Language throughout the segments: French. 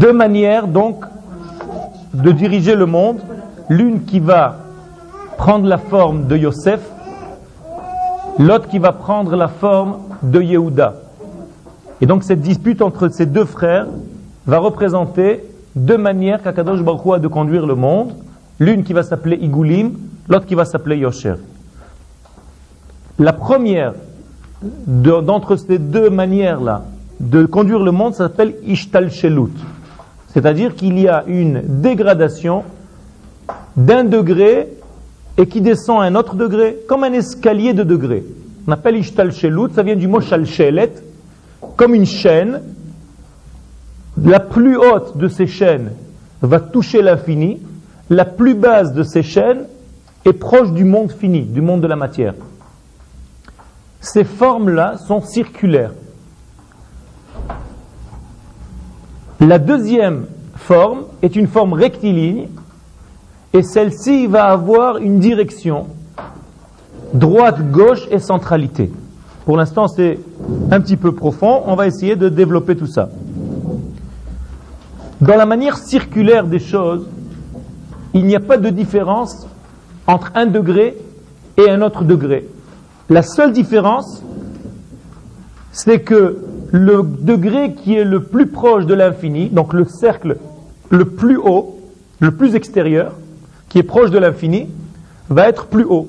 Deux manières donc de diriger le monde. L'une qui va prendre la forme de Yosef, l'autre qui va prendre la forme de Yehuda. Et donc cette dispute entre ces deux frères va représenter deux manières qu'Akadosh Baruch a de conduire le monde. L'une qui va s'appeler Igulim, l'autre qui va s'appeler Yosher. La première d'entre ces deux manières-là de conduire le monde s'appelle Ishtal Shelut. C'est-à-dire qu'il y a une dégradation d'un degré et qui descend à un autre degré, comme un escalier de degrés. On appelle Ishtal Shelut, ça vient du mot Shalshelet, comme une chaîne. La plus haute de ces chaînes va toucher l'infini, la plus basse de ces chaînes est proche du monde fini, du monde de la matière. Ces formes-là sont circulaires. La deuxième forme est une forme rectiligne et celle-ci va avoir une direction droite, gauche et centralité. Pour l'instant, c'est un petit peu profond. On va essayer de développer tout ça. Dans la manière circulaire des choses, il n'y a pas de différence entre un degré et un autre degré. La seule différence, c'est que le degré qui est le plus proche de l'infini, donc le cercle le plus haut, le plus extérieur, qui est proche de l'infini, va être plus haut.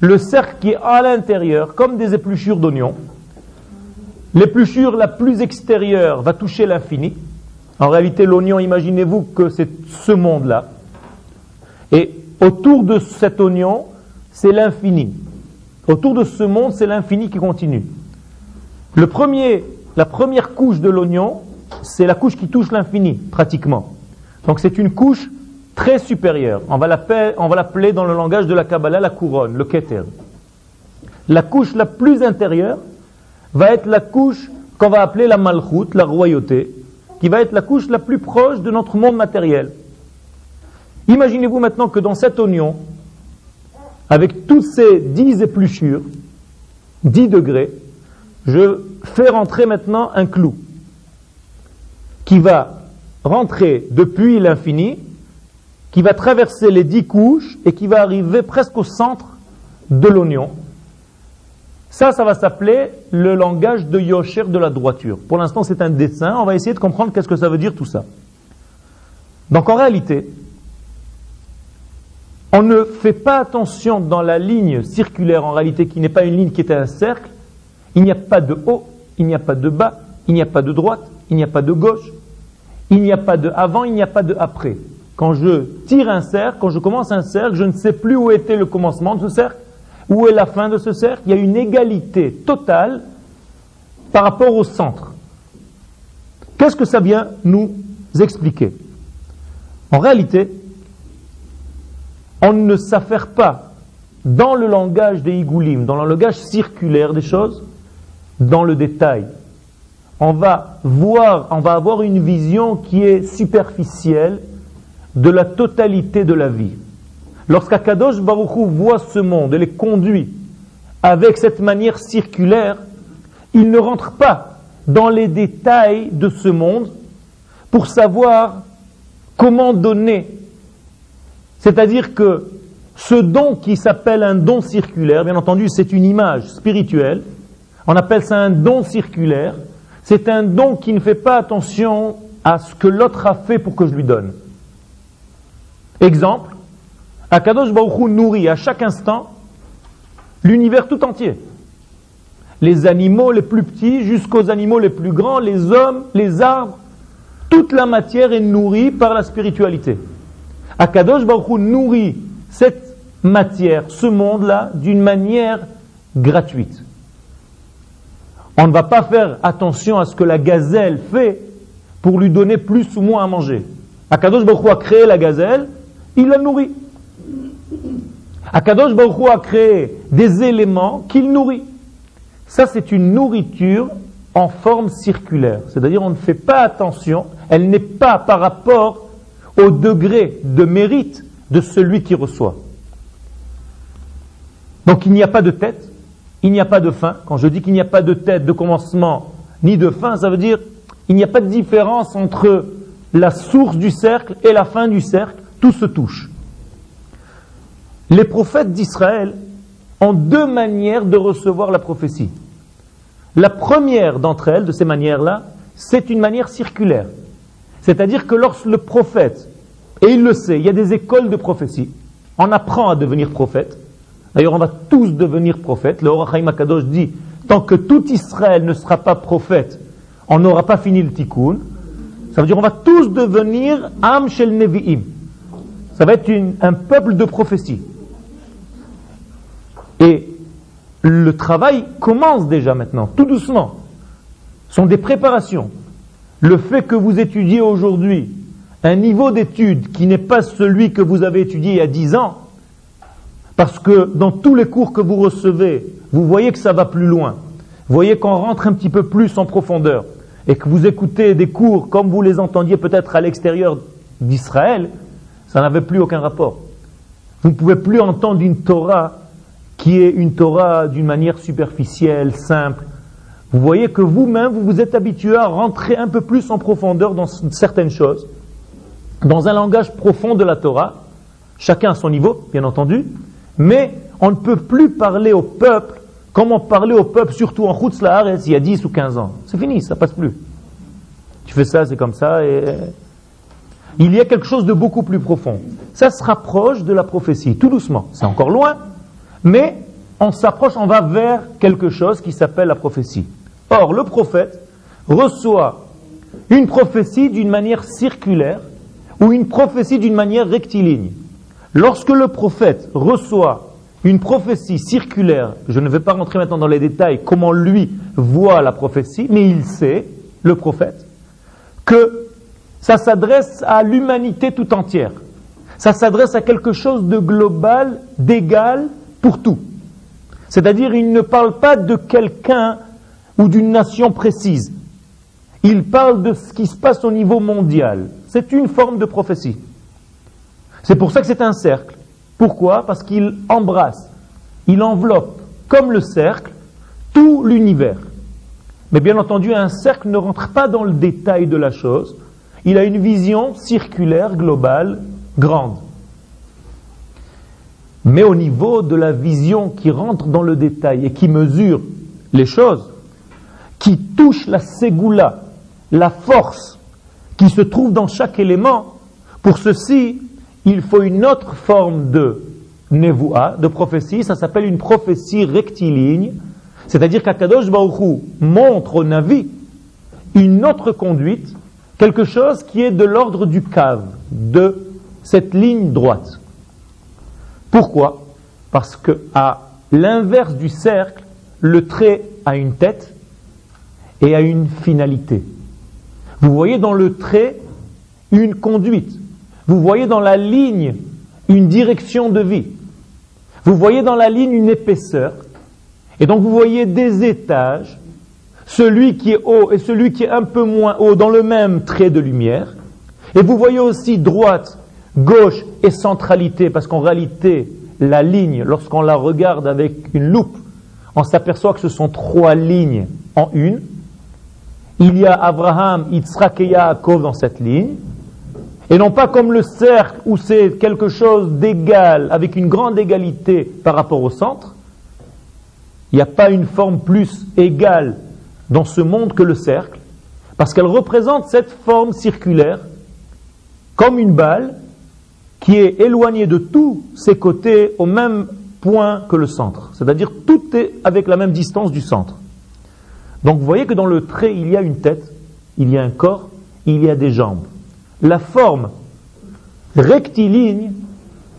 Le cercle qui est à l'intérieur, comme des épluchures d'oignons, l'épluchure la plus extérieure va toucher l'infini. En réalité, l'oignon, imaginez-vous que c'est ce monde-là. Et autour de cet oignon, c'est l'infini. Autour de ce monde, c'est l'infini qui continue. Le premier, la première couche de l'oignon, c'est la couche qui touche l'infini, pratiquement. Donc c'est une couche très supérieure. On va l'appeler dans le langage de la Kabbalah la couronne, le keter. La couche la plus intérieure va être la couche qu'on va appeler la malchut, la royauté, qui va être la couche la plus proche de notre monde matériel. Imaginez-vous maintenant que dans cet oignon, avec toutes ces dix épluchures, 10 degrés, je fais rentrer maintenant un clou qui va rentrer depuis l'infini, qui va traverser les dix couches et qui va arriver presque au centre de l'oignon. Ça, ça va s'appeler le langage de Yosher de la droiture. Pour l'instant, c'est un dessin. On va essayer de comprendre qu'est-ce que ça veut dire tout ça. Donc en réalité, on ne fait pas attention dans la ligne circulaire, en réalité, qui n'est pas une ligne qui est un cercle. Il n'y a pas de haut, il n'y a pas de bas, il n'y a pas de droite, il n'y a pas de gauche, il n'y a pas de avant, il n'y a pas de après. Quand je tire un cercle, quand je commence un cercle, je ne sais plus où était le commencement de ce cercle, où est la fin de ce cercle. Il y a une égalité totale par rapport au centre. Qu'est-ce que ça vient nous expliquer? En réalité, on ne s'affaire pas dans le langage des Igoulim, dans le langage circulaire des choses, dans le détail. On va voir, on va avoir une vision qui est superficielle de la totalité de la vie. Lorsqu'Akadosh Baruchou voit ce monde et les conduit avec cette manière circulaire, il ne rentre pas dans les détails de ce monde pour savoir comment donner c'est-à-dire que ce don qui s'appelle un don circulaire, bien entendu, c'est une image spirituelle. On appelle ça un don circulaire. C'est un don qui ne fait pas attention à ce que l'autre a fait pour que je lui donne. Exemple, Akadosh Baruch nourrit à chaque instant l'univers tout entier. Les animaux les plus petits jusqu'aux animaux les plus grands, les hommes, les arbres, toute la matière est nourrie par la spiritualité. Akadosh Baruch nourrit cette matière, ce monde-là, d'une manière gratuite. On ne va pas faire attention à ce que la gazelle fait pour lui donner plus ou moins à manger. Akadosh Baruch a créé la gazelle, il la nourrit. Akadosh Baruch a créé des éléments qu'il nourrit. Ça, c'est une nourriture en forme circulaire. C'est-à-dire, on ne fait pas attention, elle n'est pas par rapport au degré de mérite de celui qui reçoit. Donc il n'y a pas de tête, il n'y a pas de fin. Quand je dis qu'il n'y a pas de tête, de commencement, ni de fin, ça veut dire il n'y a pas de différence entre la source du cercle et la fin du cercle, tout se touche. Les prophètes d'Israël ont deux manières de recevoir la prophétie. La première d'entre elles, de ces manières-là, c'est une manière circulaire. C'est-à-dire que lorsque le prophète, et il le sait, il y a des écoles de prophétie, on apprend à devenir prophète. D'ailleurs, on va tous devenir prophètes. Le Horachaim Akadosh dit, tant que tout Israël ne sera pas prophète, on n'aura pas fini le tikkun. Ça veut dire on va tous devenir Am Shel Nevi'im. Ça va être un peuple de prophétie. Et le travail commence déjà maintenant, tout doucement. Ce sont des préparations. Le fait que vous étudiez aujourd'hui un niveau d'étude qui n'est pas celui que vous avez étudié il y a dix ans, parce que dans tous les cours que vous recevez, vous voyez que ça va plus loin. Vous voyez qu'on rentre un petit peu plus en profondeur et que vous écoutez des cours comme vous les entendiez peut-être à l'extérieur d'Israël, ça n'avait plus aucun rapport. Vous ne pouvez plus entendre une Torah qui est une Torah d'une manière superficielle, simple. Vous voyez que vous-même, vous vous êtes habitué à rentrer un peu plus en profondeur dans certaines choses, dans un langage profond de la Torah, chacun à son niveau, bien entendu, mais on ne peut plus parler au peuple comme on parlait au peuple, surtout en Chutz il y a 10 ou 15 ans. C'est fini, ça passe plus. Tu fais ça, c'est comme ça, et il y a quelque chose de beaucoup plus profond. Ça se rapproche de la prophétie, tout doucement. C'est encore loin, mais on s'approche, on va vers quelque chose qui s'appelle la prophétie. Or, le prophète reçoit une prophétie d'une manière circulaire ou une prophétie d'une manière rectiligne. Lorsque le prophète reçoit une prophétie circulaire, je ne vais pas rentrer maintenant dans les détails comment lui voit la prophétie, mais il sait, le prophète, que ça s'adresse à l'humanité tout entière. Ça s'adresse à quelque chose de global, d'égal pour tout. C'est-à-dire, il ne parle pas de quelqu'un ou d'une nation précise. Il parle de ce qui se passe au niveau mondial. C'est une forme de prophétie. C'est pour ça que c'est un cercle. Pourquoi? Parce qu'il embrasse, il enveloppe, comme le cercle, tout l'univers. Mais bien entendu, un cercle ne rentre pas dans le détail de la chose. Il a une vision circulaire, globale, grande. Mais au niveau de la vision qui rentre dans le détail et qui mesure les choses, qui touche la ségoula, la force qui se trouve dans chaque élément, pour ceci, il faut une autre forme de nevoa, de prophétie, ça s'appelle une prophétie rectiligne, c'est-à-dire qu'Akadosh Baruch montre au Navi une autre conduite, quelque chose qui est de l'ordre du cave, de cette ligne droite. Pourquoi? Parce que à l'inverse du cercle, le trait a une tête et a une finalité. Vous voyez dans le trait une conduite. Vous voyez dans la ligne une direction de vie. Vous voyez dans la ligne une épaisseur. Et donc vous voyez des étages, celui qui est haut et celui qui est un peu moins haut dans le même trait de lumière. Et vous voyez aussi droite, gauche et centralité, parce qu'en réalité, la ligne, lorsqu'on la regarde avec une loupe, on s'aperçoit que ce sont trois lignes en une. Il y a Abraham, Yitzhak et Yaakov dans cette ligne. Et non pas comme le cercle où c'est quelque chose d'égal, avec une grande égalité par rapport au centre. Il n'y a pas une forme plus égale dans ce monde que le cercle, parce qu'elle représente cette forme circulaire comme une balle qui est éloignée de tous ses côtés au même point que le centre. C'est-à-dire tout est avec la même distance du centre. Donc vous voyez que dans le trait, il y a une tête, il y a un corps, il y a des jambes la forme rectiligne,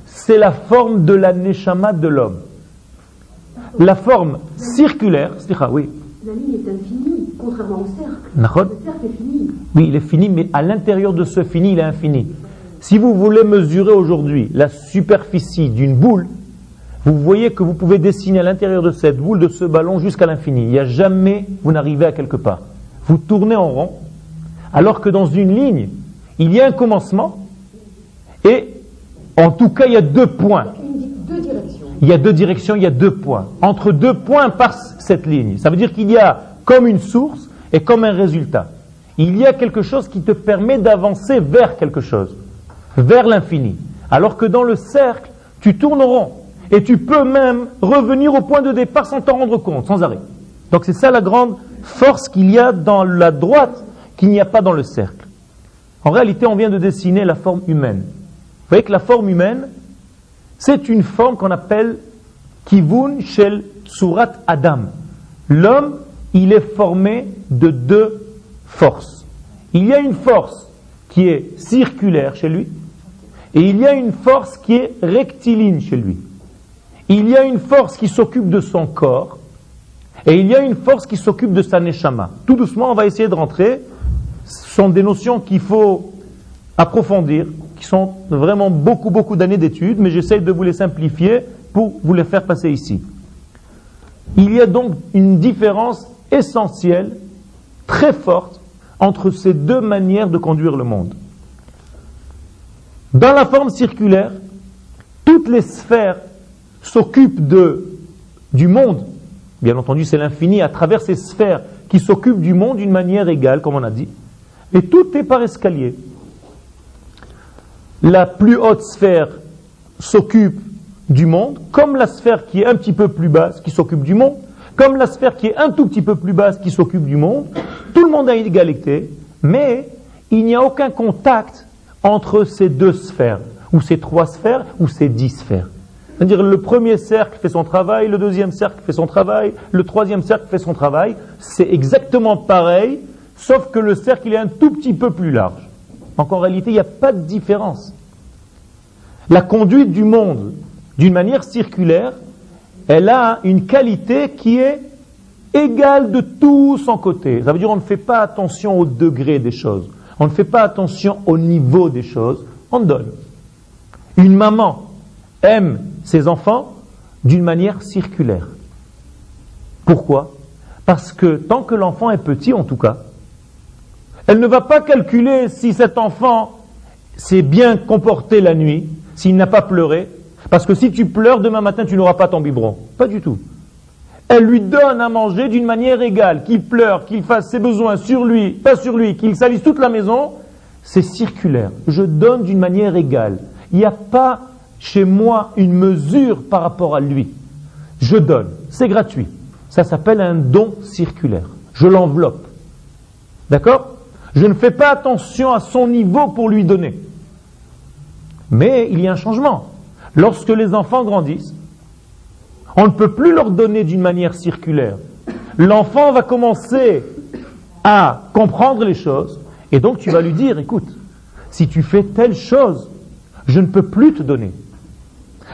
c'est la forme de la neshama de l'homme. La forme circulaire, oui. La ligne est infinie, contrairement au cercle. Le cercle est fini. Oui, il est fini, mais à l'intérieur de ce fini, il est infini. Si vous voulez mesurer aujourd'hui la superficie d'une boule, vous voyez que vous pouvez dessiner à l'intérieur de cette boule, de ce ballon, jusqu'à l'infini. Il n'y a jamais, vous n'arrivez à quelque part. Vous tournez en rond, alors que dans une ligne, il y a un commencement et en tout cas il y a deux points. Il y a deux directions, il y a deux points. Entre deux points passe cette ligne. Ça veut dire qu'il y a comme une source et comme un résultat. il y a quelque chose qui te permet d'avancer vers quelque chose, vers l'infini. Alors que dans le cercle, tu tournes rond. Et tu peux même revenir au point de départ sans t'en rendre compte, sans arrêt. Donc c'est ça la grande force qu'il y a dans la droite qu'il n'y a pas dans le cercle. En réalité, on vient de dessiner la forme humaine. Vous voyez que la forme humaine, c'est une forme qu'on appelle Kivun Shel Surat Adam. L'homme, il est formé de deux forces. Il y a une force qui est circulaire chez lui, et il y a une force qui est rectiligne chez lui. Il y a une force qui s'occupe de son corps, et il y a une force qui s'occupe de sa neshama. Tout doucement, on va essayer de rentrer. Sont des notions qu'il faut approfondir, qui sont vraiment beaucoup, beaucoup d'années d'études, mais j'essaie de vous les simplifier pour vous les faire passer ici. Il y a donc une différence essentielle, très forte, entre ces deux manières de conduire le monde. Dans la forme circulaire, toutes les sphères s'occupent de, du monde. Bien entendu, c'est l'infini à travers ces sphères qui s'occupent du monde d'une manière égale, comme on a dit. Et tout est par escalier. La plus haute sphère s'occupe du monde, comme la sphère qui est un petit peu plus basse, qui s'occupe du monde, comme la sphère qui est un tout petit peu plus basse, qui s'occupe du monde. Tout le monde a une égalité, mais il n'y a aucun contact entre ces deux sphères, ou ces trois sphères, ou ces dix sphères. C'est-à-dire le premier cercle fait son travail, le deuxième cercle fait son travail, le troisième cercle fait son travail. C'est exactement pareil, sauf que le cercle est un tout petit peu plus large. Donc en réalité, il n'y a pas de différence. La conduite du monde d'une manière circulaire, elle a une qualité qui est égale de tout son côté. Ça veut dire qu'on ne fait pas attention au degré des choses. On ne fait pas attention au niveau des choses. On donne. Une maman aime ses enfants d'une manière circulaire. Pourquoi? Parce que tant que l'enfant est petit, en tout cas, elle ne va pas calculer si cet enfant s'est bien comporté la nuit, s'il n'a pas pleuré, parce que si tu pleures demain matin, tu n'auras pas ton biberon. Pas du tout. Elle lui donne à manger d'une manière égale, qu'il pleure, qu'il fasse ses besoins sur lui, pas sur lui, qu'il salisse toute la maison, c'est circulaire. Je donne d'une manière égale. Il n'y a pas chez moi une mesure par rapport à lui. Je donne, c'est gratuit. Ça s'appelle un don circulaire. Je l'enveloppe. D'accord? Je ne fais pas attention à son niveau pour lui donner. Mais il y a un changement. Lorsque les enfants grandissent, on ne peut plus leur donner d'une manière circulaire. L'enfant va commencer à comprendre les choses, et donc tu vas lui dire, écoute, si tu fais telle chose, je ne peux plus te donner.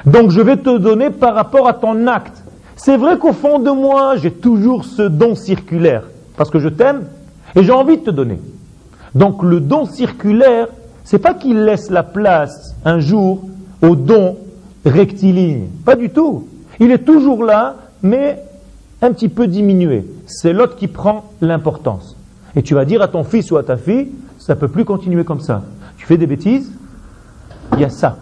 Donc je vais te donner par rapport à ton acte. C'est vrai qu'au fond de moi, j'ai toujours ce don circulaire, parce que je t'aime et j'ai envie de te donner. Donc le don circulaire, c'est pas qu'il laisse la place un jour au don rectiligne. Pas du tout. Il est toujours là, mais un petit peu diminué. C'est l'autre qui prend l'importance. Et tu vas dire à ton fils ou à ta fille, ça ne peut plus continuer comme ça. Tu fais des bêtises, il y a ça.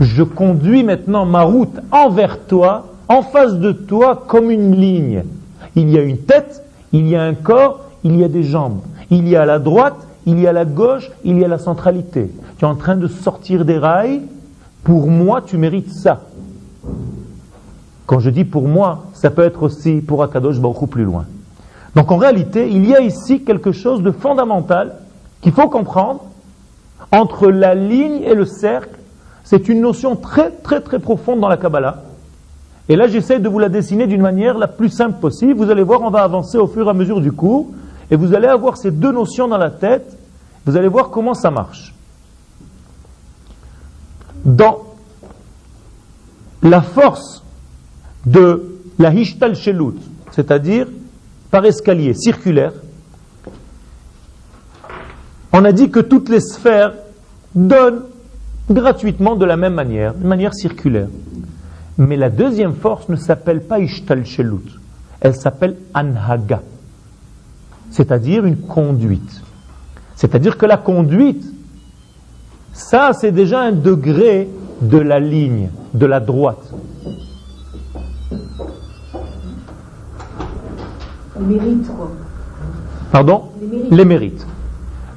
Je conduis maintenant ma route envers toi, en face de toi, comme une ligne. Il y a une tête, il y a un corps, il y a des jambes. Il y a la droite, il y a la gauche, il y a la centralité. Tu es en train de sortir des rails. Pour moi, tu mérites ça. Quand je dis pour moi, ça peut être aussi pour Akadosh beaucoup plus loin. Donc en réalité, il y a ici quelque chose de fondamental qu'il faut comprendre entre la ligne et le cercle. C'est une notion très très très profonde dans la Kabbalah. Et là, j'essaie de vous la dessiner d'une manière la plus simple possible. Vous allez voir, on va avancer au fur et à mesure du cours. Et vous allez avoir ces deux notions dans la tête. Vous allez voir comment ça marche. Dans la force de la Hishtal Shelut, c'est-à-dire par escalier circulaire, on a dit que toutes les sphères donnent gratuitement de la même manière, de manière circulaire. Mais la deuxième force ne s'appelle pas Ishtal Shelut, elle s'appelle Anhaga, c'est-à-dire une conduite. C'est-à-dire que la conduite, ça c'est déjà un degré de la ligne, de la droite. Les mérites, quoi. Pardon? Les mérites. Les mérites.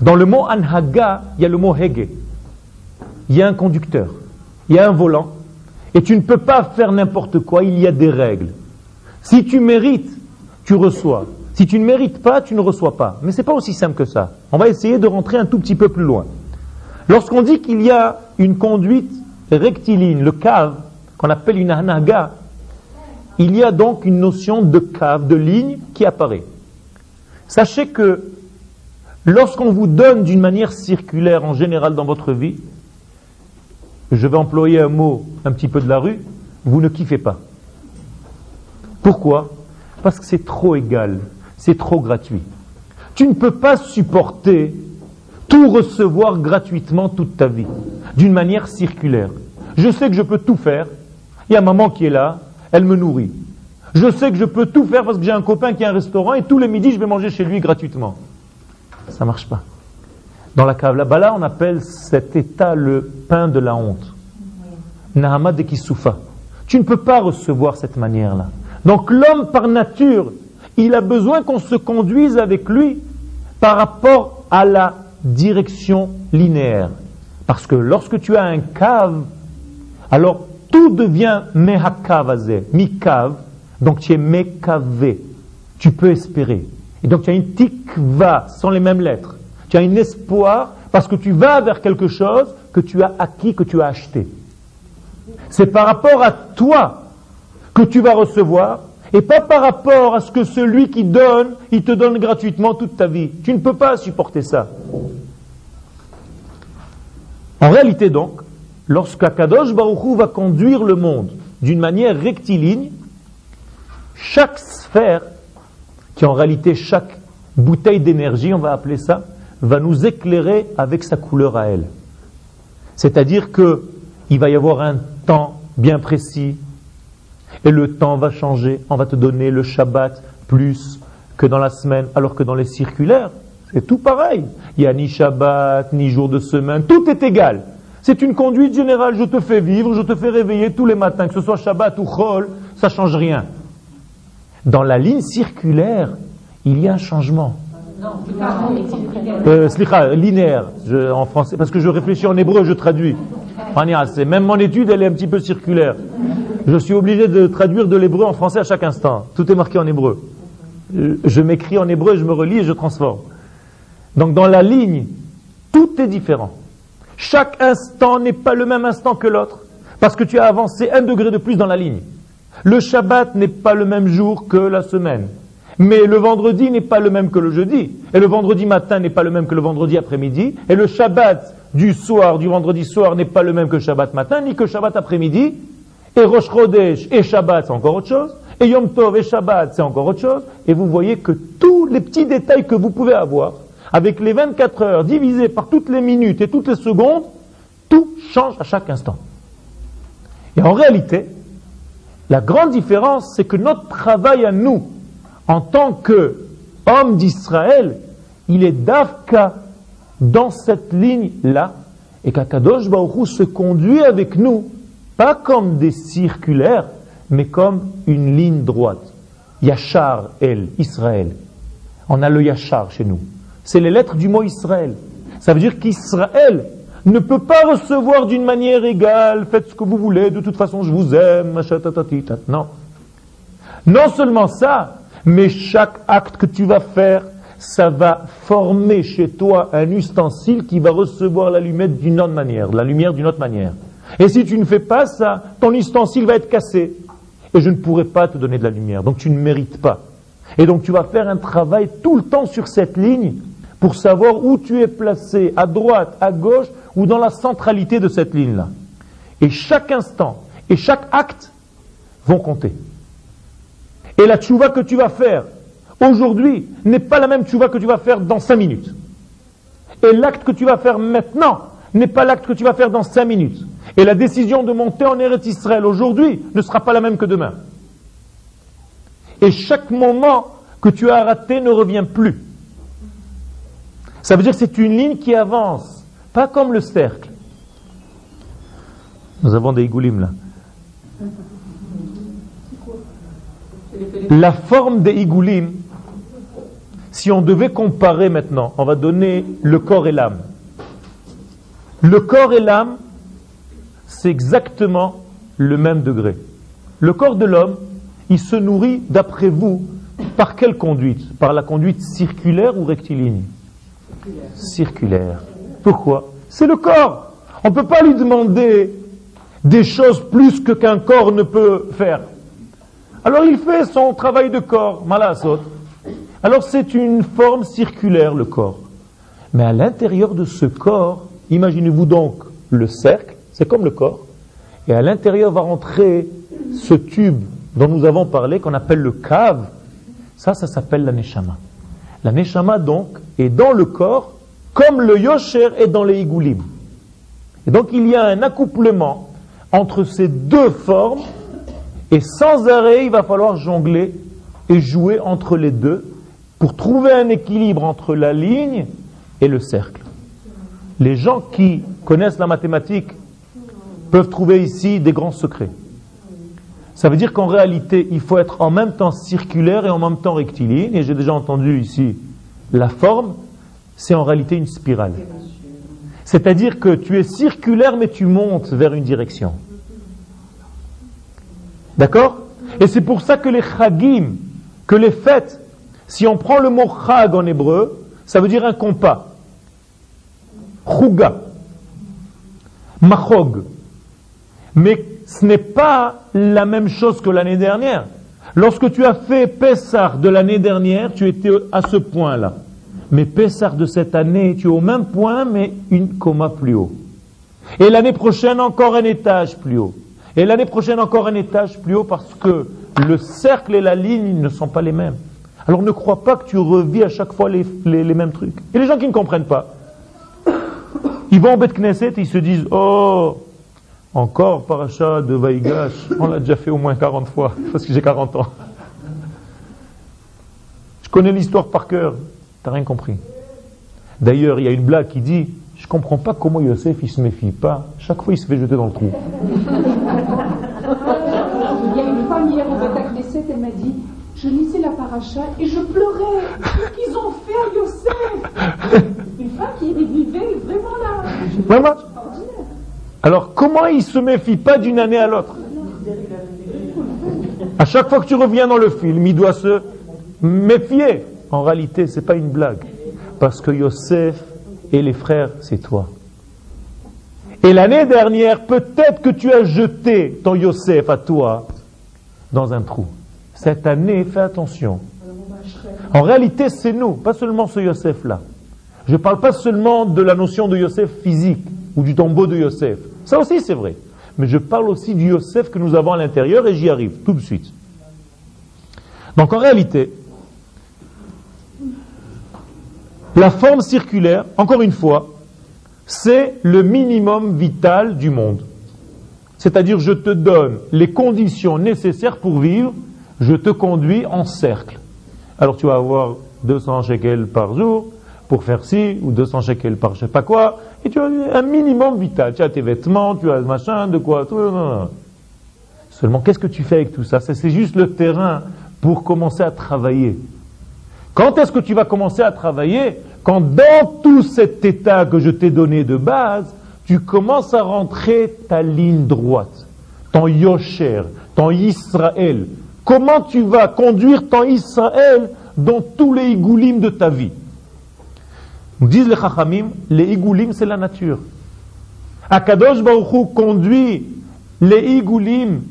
Dans le mot anhaga, il y a le mot hege. Il y a un conducteur, il y a un volant, et tu ne peux pas faire n'importe quoi, il y a des règles. Si tu mérites, tu reçois. Si tu ne mérites pas, tu ne reçois pas. Mais ce n'est pas aussi simple que ça. On va essayer de rentrer un tout petit peu plus loin. Lorsqu'on dit qu'il y a une conduite rectiligne, le cave, qu'on appelle une anaga, il y a donc une notion de cave, de ligne qui apparaît. Sachez que lorsqu'on vous donne d'une manière circulaire en général dans votre vie, je vais employer un mot un petit peu de la rue, vous ne kiffez pas. Pourquoi? Parce que c'est trop égal, c'est trop gratuit. Tu ne peux pas supporter tout recevoir gratuitement toute ta vie, d'une manière circulaire. Je sais que je peux tout faire. Il y a maman qui est là, elle me nourrit. Je sais que je peux tout faire parce que j'ai un copain qui a un restaurant et tous les midis je vais manger chez lui gratuitement. Ça ne marche pas. Dans la Kabbalah, on appelle cet état le pain de la honte. Nahama de Kisufa. Tu ne peux pas recevoir cette manière-là. Donc l'homme par nature, il a besoin qu'on se conduise avec lui par rapport à la direction linéaire. Parce que lorsque tu as un cave, alors tout devient mehakavazé, mikav, donc tu es mekavé. Tu peux espérer. Et donc tu as une tikva, sans les mêmes lettres. Tu as un espoir parce que tu vas vers quelque chose que tu as acquis, que tu as acheté. C'est par rapport à toi que tu vas recevoir et pas par rapport à ce que celui qui donne, il te donne gratuitement toute ta vie. Tu ne peux pas supporter ça. En réalité donc, lorsqu'Akadosh Baruchou va conduire le monde d'une manière rectiligne, chaque sphère, qui en réalité chaque bouteille d'énergie, on va appeler ça, va nous éclairer avec sa couleur à elle. C'est-à-dire que il va y avoir un temps bien précis, et le temps va changer. On va te donner le Shabbat plus que dans la semaine, alors que dans les circulaires, c'est tout pareil. Il n'y a ni Shabbat, ni jour de semaine, tout est égal. C'est une conduite générale. Je te fais vivre, je te fais réveiller tous les matins, que ce soit Shabbat ou Chol, ça change rien. Dans la ligne circulaire, il y a un changement. Euh, linéaire, en français, parce que je réfléchis en hébreu, je traduis. Même mon étude, elle est un petit peu circulaire. Je suis obligé de traduire de l'hébreu en français à chaque instant. Tout est marqué en hébreu. Je m'écris en hébreu, je me relis et je transforme. Donc dans la ligne, tout est différent. Chaque instant n'est pas le même instant que l'autre, parce que tu as avancé un degré de plus dans la ligne. Le Shabbat n'est pas le même jour que la semaine. Mais le vendredi n'est pas le même que le jeudi. Et le vendredi matin n'est pas le même que le vendredi après-midi. Et le Shabbat du soir, du vendredi soir, n'est pas le même que Shabbat matin, ni que Shabbat après-midi. Et Rosh Chodesh et Shabbat, c'est encore autre chose. Et Yom Tov et Shabbat, c'est encore autre chose. Et vous voyez que tous les petits détails que vous pouvez avoir, avec les 24 heures divisées par toutes les minutes et toutes les secondes, tout change à chaque instant. Et en réalité, la grande différence, c'est que notre travail à nous, en tant qu'hommes d'Israël, il est d'Afka dans cette ligne-là, et qu'Akadosh Baruch se conduit avec nous pas comme des circulaires, mais comme une ligne droite. Yachar, El, Israël. On a le Yachar chez nous. C'est les lettres du mot Israël. Ça veut dire qu'Israël ne peut pas recevoir d'une manière égale, faites ce que vous voulez, de toute façon je vous aime, non. Non seulement ça, mais chaque acte que tu vas faire, ça va former chez toi un ustensile qui va recevoir la lumière d'une autre manière, la lumière d'une autre manière. Et si tu ne fais pas ça, ton ustensile va être cassé. Et je ne pourrai pas te donner de la lumière. Donc tu ne mérites pas. Et donc tu vas faire un travail tout le temps sur cette ligne pour savoir où tu es placé, à droite, à gauche ou dans la centralité de cette ligne-là. Et chaque instant et chaque acte vont compter. Et la tchouva que tu vas faire aujourd'hui n'est pas la même tchouva que tu vas faire dans cinq minutes. Et l'acte que tu vas faire maintenant n'est pas l'acte que tu vas faire dans cinq minutes. Et la décision de monter en Eretz Israël aujourd'hui ne sera pas la même que demain. Et chaque moment que tu as raté ne revient plus. Ça veut dire que c'est une ligne qui avance, pas comme le cercle. Nous avons des igoulim là. La forme des igoulim, si on devait comparer maintenant, on va donner le corps et l'âme. Le corps et l'âme, c'est exactement le même degré. Le corps de l'homme, il se nourrit, d'après vous, par quelle conduite? Par la conduite circulaire ou rectiligne? Circulaire. Pourquoi? C'est le corps. On ne peut pas lui demander des choses plus que qu'un corps ne peut faire. Alors il fait son travail de corps, malasot. Alors c'est une forme circulaire, le corps. Mais à l'intérieur de ce corps, imaginez-vous donc le cercle, c'est comme le corps, et à l'intérieur va rentrer ce tube dont nous avons parlé, qu'on appelle le cave. Ça, ça s'appelle la neshama. La neshama, donc, est dans le corps, comme le yosher est dans les igoulim. Et donc il y a un accouplement entre ces deux formes, et sans arrêt, il va falloir jongler et jouer entre les deux pour trouver un équilibre entre la ligne et le cercle. Les gens qui connaissent la mathématique peuvent trouver ici des grands secrets. Ça veut dire qu'en réalité, il faut être en même temps circulaire et en même temps rectiligne. Et j'ai déjà entendu ici la forme, c'est en réalité une spirale. C'est-à-dire que tu es circulaire, mais tu montes vers une direction. D'accord? Et c'est pour ça que les chagim, que les fêtes, si on prend le mot chag en hébreu, ça veut dire un compas. Chuga. Machog. Mais ce n'est pas la même chose que l'année dernière. Lorsque tu as fait Pessah de l'année dernière, tu étais à ce point-là. Mais Pessah de cette année, tu es au même point, mais une coma plus haut. Et l'année prochaine, encore un étage plus haut. Et l'année prochaine, encore un étage plus haut, parce que le cercle et la ligne ne sont pas les mêmes. Alors ne crois pas que tu revis à chaque fois les, mêmes trucs. Et les gens qui ne comprennent pas, ils vont au Beth Knesset et ils se disent Oh, encore paracha de Vaïgash, on l'a déjà fait au moins 40 fois, parce que j'ai 40 ans. Je connais l'histoire par cœur. T'as rien compris. D'ailleurs, il y a une blague qui dit Je comprends pas comment Yosef il se méfie pas. Chaque fois, il se fait jeter dans le trou. Il y a une femme hier au Knesset, elle m'a dit Je lisais la paracha et je pleurais. Qu'ils ont fait à Yosef? Une femme qui vivait vraiment là. Vraiment Alors, comment il se méfie pas d'une année à l'autre? À chaque fois que tu reviens dans le film, il doit se méfier. En réalité, ce n'est pas une blague. Parce que Yosef et les frères, c'est toi. Et l'année dernière, peut-être que tu as jeté ton Yosef à toi dans un trou. Cette année, fais attention. En réalité, c'est nous, pas seulement ce Yosef-là. Je ne parle pas seulement de la notion de Yosef physique ou du tombeau de Yosef. Ça aussi, c'est vrai. Mais je parle aussi du Yosef que nous avons à l'intérieur et j'y arrive tout de suite. Donc en réalité, la forme circulaire, encore une fois, c'est le minimum vital du monde. C'est-à-dire, je te donne les conditions nécessaires pour vivre, je te conduis en cercle. Alors tu vas avoir 200 shekels par jour pour faire ci, ou 200 shekels par je sais pas quoi, et tu as un minimum vital. Tu as tes vêtements, tu as machin, de quoi, tout. Seulement, qu'est-ce que tu fais avec tout ça? C'est juste le terrain pour commencer à travailler. Quand est-ce que tu vas commencer à travailler? Quand dans tout cet état que je t'ai donné de base, tu commences à rentrer ta ligne droite, ton Yosher, ton Israël. Comment tu vas conduire ton Israël dans tous les igoulim de ta vie? Disent les Chachamim, les igoulim c'est la nature. Akadosh Baruch conduit les igoulim,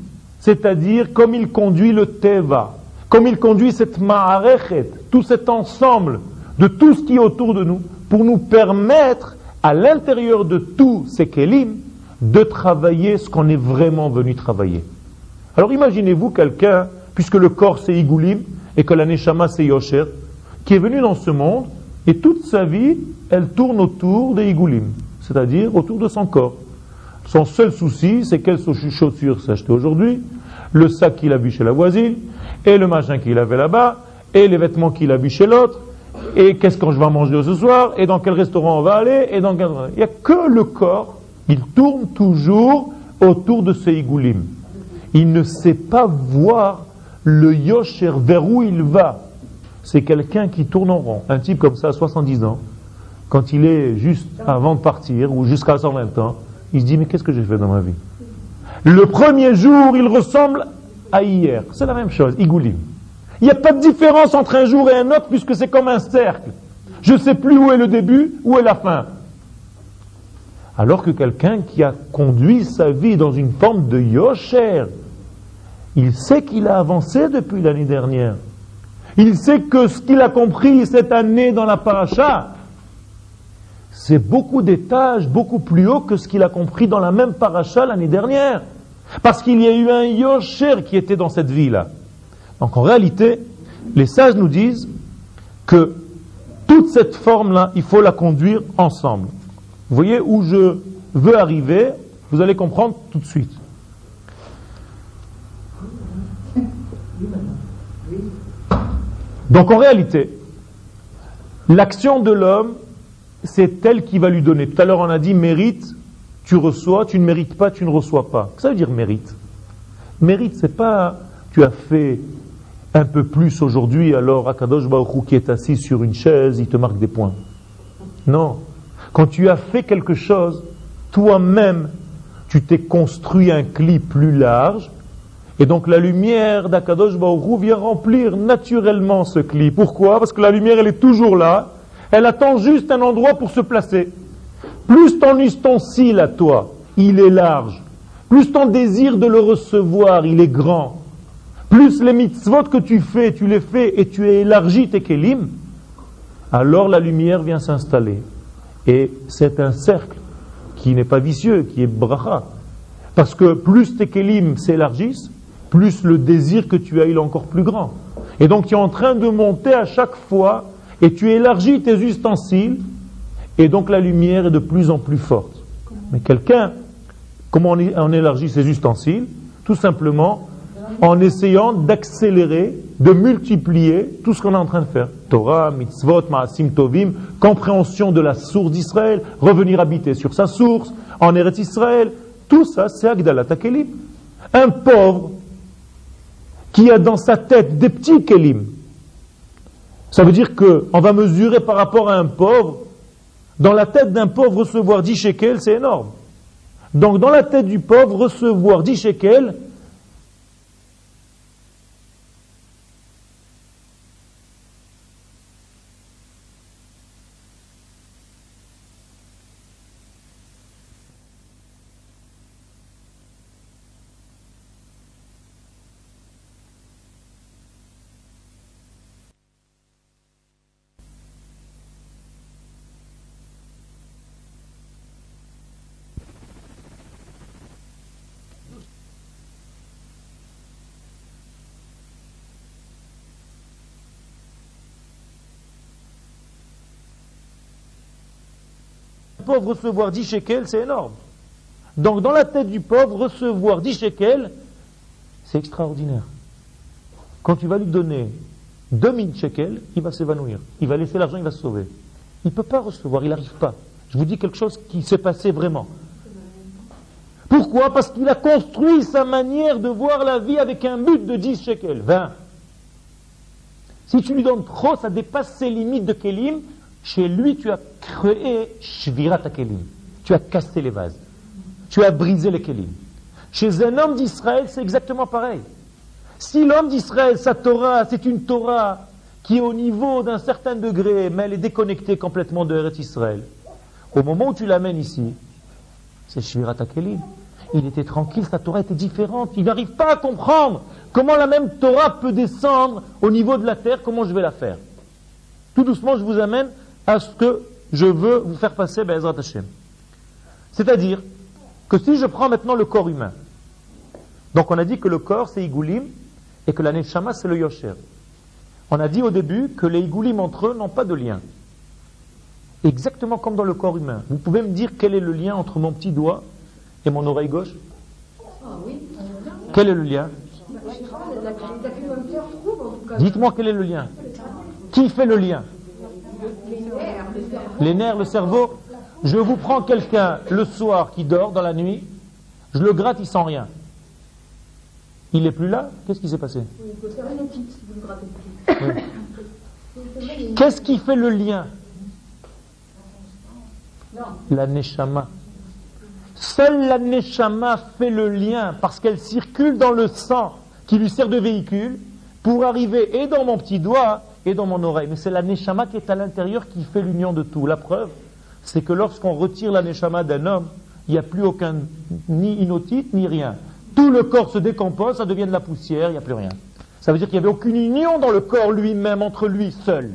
c'est-à-dire comme il conduit le Teva, comme il conduit cette ma'arechet, tout cet ensemble de tout ce qui est autour de nous, pour nous permettre, à l'intérieur de tous ces kelim, de travailler ce qu'on est vraiment venu travailler. Alors imaginez-vous quelqu'un, puisque le corps c'est Igoulim, et que la Neshama c'est Yosher, qui est venu dans ce monde, et toute sa vie, elle tourne autour des Igoulim, c'est-à-dire autour de son corps. Son seul souci, c'est quelles chaussures s'acheter aujourd'hui, le sac qu'il a vu chez la voisine, et le machin qu'il avait là-bas, et les vêtements qu'il a vu chez l'autre, et qu'est-ce que je vais manger ce soir, et dans quel restaurant on va aller, et dans quel... Il n'y a que le corps, il tourne toujours autour de ce igoulim. Il ne sait pas voir le yosher vers où il va. c'est quelqu'un qui tourne en rond. Un type comme ça, à 70 ans, quand il est juste avant de partir, ou jusqu'à 120 ans, il se dit, mais qu'est-ce que j'ai fait dans ma vie? Le premier jour, il ressemble à hier. C'est la même chose, Igoulim. Il n'y a pas de différence entre un jour et un autre, puisque c'est comme un cercle. Je ne sais plus où est le début, où est la fin. Alors que quelqu'un qui a conduit sa vie dans une forme de yosher, il sait qu'il a avancé depuis l'année dernière. Il sait que ce qu'il a compris cette année dans la paracha, c'est beaucoup d'étages, beaucoup plus haut que ce qu'il a compris dans la même paracha l'année dernière. Parce qu'il y a eu un Yosher qui était dans cette vie-là. Donc en réalité, les sages nous disent que toute cette forme-là, il faut la conduire ensemble. Vous voyez où je veux arriver, vous allez comprendre tout de suite. Donc en réalité, l'action de l'homme, c'est elle qui va lui donner. Tout à l'heure on a dit mérite, tu reçois, tu ne mérites pas, tu ne reçois pas. Ça veut dire mérite? Mérite, c'est pas tu as fait un peu plus aujourd'hui, alors Akadosh Baruch qui est assis sur une chaise, il te marque des points. Non. Quand tu as fait quelque chose, toi-même, tu t'es construit un clip plus large, et donc la lumière d'Akadosh Baruch vient remplir naturellement ce cli. Pourquoi? Parce que la lumière, elle est toujours là. Elle attend juste un endroit pour se placer. Plus ton ustensile à toi, il est large. Plus ton désir de le recevoir, il est grand. Plus les mitzvot que tu fais, tu les fais et tu élargis tes kelim, alors la lumière vient s'installer. Et c'est un cercle qui n'est pas vicieux, qui est bracha. Parce que plus tes kelim s'élargissent, plus le désir que tu as, il est encore plus grand. Et donc tu es en train de monter à chaque fois et tu élargis tes ustensiles et donc la lumière est de plus en plus forte. Mais quelqu'un, comment on élargit ses ustensiles? Tout simplement en essayant d'accélérer, de multiplier tout ce qu'on est en train de faire. Torah, mitzvot, maasim tovim, compréhension de la source d'Israël, revenir habiter sur sa source, en Eretz Israël, tout ça c'est Agdalat Akelim. Un pauvre qui a dans sa tête des petits kelim. Ça veut dire qu'on va mesurer par rapport à un pauvre. Dans la tête d'un pauvre, recevoir 10 shekels, c'est énorme. Donc dans la tête du pauvre, recevoir 10 shekels, pauvre recevoir 10 shekels, c'est énorme. Donc dans la tête du pauvre, recevoir 10 shekels, c'est extraordinaire. Quand tu vas lui donner 2000 shekels, il va s'évanouir. Il va laisser l'argent, il va se sauver. Il ne peut pas recevoir, il n'arrive pas. Je vous dis quelque chose qui s'est passé vraiment. Pourquoi? Parce qu'il a construit sa manière de voir la vie avec un but de 10 shekels, 20. Si tu lui donnes trop, ça dépasse ses limites de Kélim, chez lui, tu as créé Shvirat Kelim. Tu as cassé les vases. Tu as brisé les Kelim. Chez un homme d'Israël, c'est exactement pareil. Si l'homme d'Israël, sa Torah, c'est une Torah qui est au niveau d'un certain degré, mais elle est déconnectée complètement de Eretz Israël, au moment où tu l'amènes ici, c'est Shvirat Kelim. Il était tranquille, sa Torah était différente. Il n'arrive pas à comprendre comment la même Torah peut descendre au niveau de la terre, comment je vais la faire. Tout doucement, je vous amène à ce que je veux vous faire passer Be'ezrat Hashem. C'est-à-dire que si je prends maintenant le corps humain, donc on a dit que le corps c'est Igoulim et que la Neshama c'est le Yosher. On a dit au début que les Igoulim entre eux n'ont pas de lien. Exactement comme dans le corps humain. Vous pouvez me dire quel est le lien entre mon petit doigt et mon oreille gauche? Quel est le lien? Dites-moi quel est le lien. Qui fait le lien? Les nerfs, le cerveau. Je vous prends quelqu'un le soir qui dort dans la nuit, je le gratte, il sent rien. Il n'est plus là? Qu'est-ce qui s'est passé? Qu'est-ce qui fait le lien? La neshama. Seule la neshama fait le lien parce qu'elle circule dans le sang qui lui sert de véhicule pour arriver et dans mon petit doigt et dans mon oreille. Mais c'est la neshama qui est à l'intérieur qui fait l'union de tout. La preuve, c'est que lorsqu'on retire la neshama d'un homme, il n'y a plus aucun ni inotite ni rien. Tout le corps se décompose, ça devient de la poussière, il n'y a plus rien. Ça veut dire qu'il n'y avait aucune union dans le corps lui-même, entre lui seul.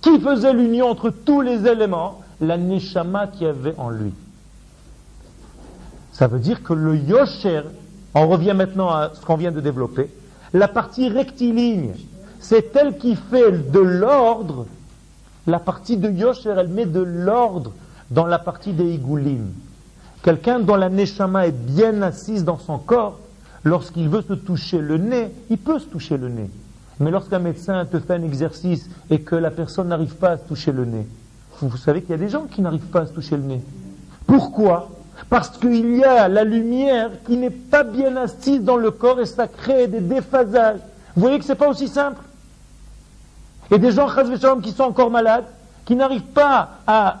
Qui faisait l'union entre tous les éléments? La neshama qui avait en lui. Ça veut dire que le yosher, on revient maintenant à ce qu'on vient de développer, la partie rectiligne, c'est elle qui fait de l'ordre, la partie de yosher, elle met de l'ordre dans la partie des igoulim. Quelqu'un dont la neshama est bien assise dans son corps, lorsqu'il veut se toucher le nez, il peut se toucher le nez. Mais lorsqu'un médecin te fait un exercice et que la personne n'arrive pas à se toucher le nez, vous savez qu'il y a des gens qui n'arrivent pas à se toucher le nez. Pourquoi? Parce qu'il y a la lumière qui n'est pas bien assise dans le corps et ça crée des déphasages. Vous voyez que ce n'est pas aussi simple? Et des gens, qui sont encore malades, qui n'arrivent pas à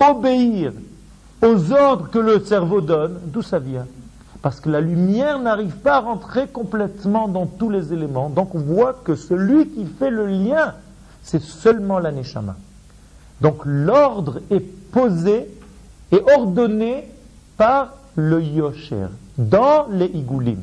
obéir aux ordres que le cerveau donne, d'où ça vient? Parce que la lumière n'arrive pas à rentrer complètement dans tous les éléments. Donc on voit que celui qui fait le lien, c'est seulement l'aneshama. Donc l'ordre est posé est ordonné par le yosher dans les igoulim.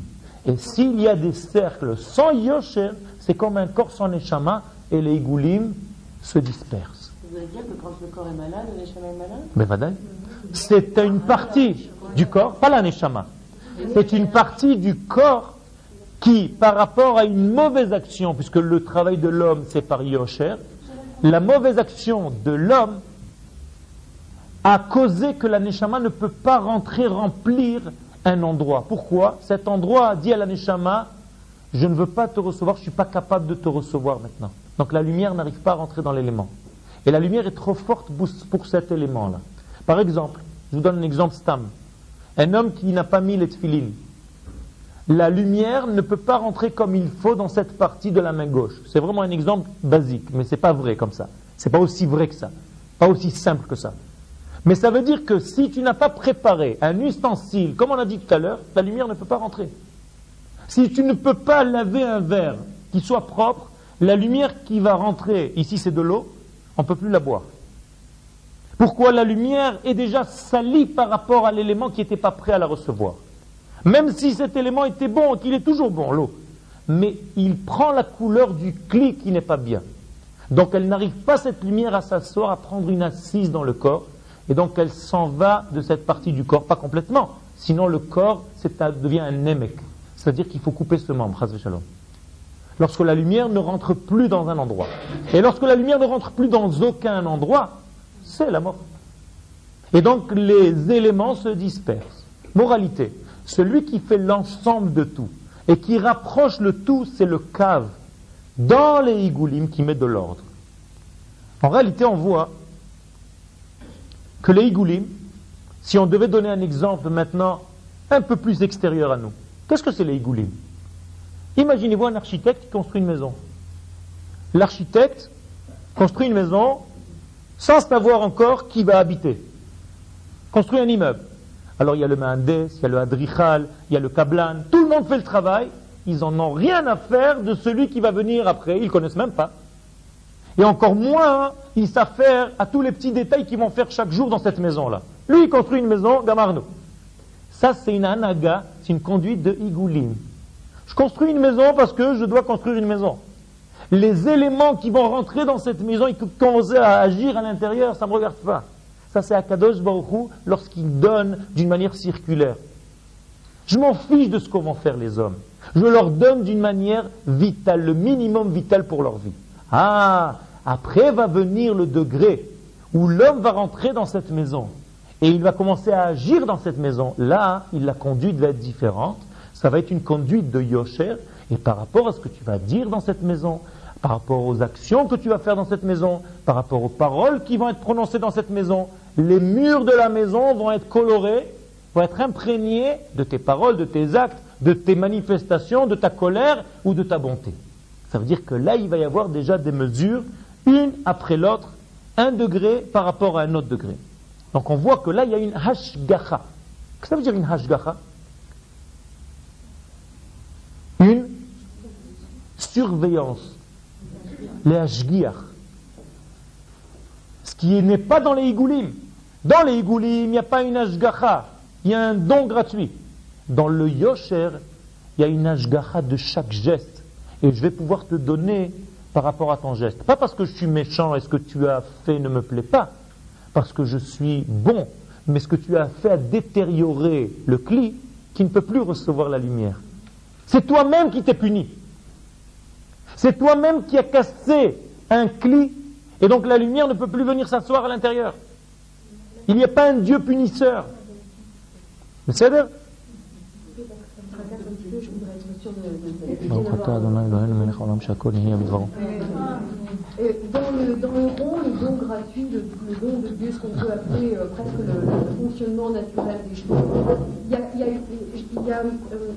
Et s'il y a des cercles sans yosher, c'est comme un corps sans neshama et les igoulim se dispersent. Vous allez dire que quand le corps est malade, le neshama est malade Mais. C'est une partie du corps, pas la neshama. C'est une partie du corps qui, par rapport à une mauvaise action, puisque le travail de l'homme c'est par yosher, la mauvaise action de l'homme a causé que la Neshama ne peut pas rentrer remplir un endroit. Pourquoi? Cet endroit dit à la Neshama, je ne veux pas te recevoir, je ne suis pas capable de te recevoir maintenant. Donc la lumière n'arrive pas à rentrer dans l'élément. Et la lumière est trop forte pour cet élément-là. Par exemple, je vous donne un exemple stam. Un homme qui n'a pas mis les tefilines. La lumière ne peut pas rentrer comme il faut dans cette partie de la main gauche. C'est vraiment un exemple basique, mais ce n'est pas vrai comme ça. C'est pas aussi vrai que ça. Pas aussi simple que ça. Mais ça veut dire que si tu n'as pas préparé un ustensile, comme on a dit tout à l'heure, la lumière ne peut pas rentrer. Si tu ne peux pas laver un verre qui soit propre, la lumière qui va rentrer, ici c'est de l'eau, on ne peut plus la boire. Pourquoi la lumière est déjà salie par rapport à l'élément qui n'était pas prêt à la recevoir? Même si cet élément était bon, qu'il est toujours bon, l'eau. Mais il prend la couleur du cli qui n'est pas bien. Donc elle n'arrive pas cette lumière à s'asseoir, à prendre une assise dans le corps, et donc elle s'en va de cette partie du corps, pas complètement, sinon le corps devient un nemek, c'est-à-dire qu'il faut couper ce membre, Lorsque la lumière ne rentre plus dans un endroit. Et lorsque la lumière ne rentre plus dans aucun endroit, c'est la mort. Et donc les éléments se dispersent. Moralité, celui qui fait l'ensemble de tout et qui rapproche le tout, c'est le cave dans les igoulim qui met de l'ordre. En réalité, on voit que les igoulim, si on devait donner un exemple maintenant un peu plus extérieur à nous, qu'est-ce que c'est les igoulim Imaginez-vous un architecte qui construit une maison. L'architecte construit une maison sans savoir encore qui va habiter. Construit un immeuble. Alors il y a le Mahandes, il y a le Adrichal, il y a le Kablan, tout le monde fait le travail, ils n'en ont rien à faire de celui qui va venir après, ils ne connaissent même pas. Et encore moins, ils faire à tous les petits détails qu'ils vont faire chaque jour dans cette maison-là. Lui, il construit une maison, Gamarno. Ça, c'est une anaga, c'est une conduite de Igoulim. Je construis une maison parce que je dois construire une maison. Les éléments qui vont rentrer dans cette maison et qui commencent à agir à l'intérieur, ça ne me regarde pas. Ça, c'est Akadosh Baruch lorsqu'il donne d'une manière circulaire. Je m'en fiche de ce qu'on vont faire les hommes. Je leur donne d'une manière vitale, le minimum vital pour leur vie. Ah, après va venir le degré où l'homme va rentrer dans cette maison et il va commencer à agir dans cette maison. Là, la conduite va être différente. Ça va être une conduite de Yosher. Et par rapport à ce que tu vas dire dans cette maison, par rapport aux actions que tu vas faire dans cette maison, par rapport aux paroles qui vont être prononcées dans cette maison, les murs de la maison vont être colorés, vont être imprégnés de tes paroles, de tes actes, de tes manifestations, de ta colère ou de ta bonté. Ça veut dire que là, il va y avoir déjà des mesures, une après l'autre, un degré par rapport à un autre degré. Donc on voit que là, il y a une hashgacha. Qu'est-ce que ça veut dire une hashgacha? Une surveillance. Les hashgiach. Ce qui n'est pas dans les igoulim. Dans les igoulim, il n'y a pas une hashgacha. Il y a un don gratuit. Dans le yosher, il y a une hashgacha de chaque geste. Et je vais pouvoir te donner par rapport à ton geste. Pas parce que je suis méchant et ce que tu as fait ne me plaît pas, parce que je suis bon, mais ce que tu as fait a détérioré le cli qui ne peut plus recevoir la lumière. C'est toi-même qui t'es puni. C'est toi-même qui as cassé un cli et donc la lumière ne peut plus venir s'asseoir à l'intérieur. Il n'y a pas un Dieu punisseur. Mais c'est dans le, dans le rond, le don gratuit, le, don de Dieu, ce qu'on peut appeler euh, presque le, fonctionnement naturel des choses, il y a, euh,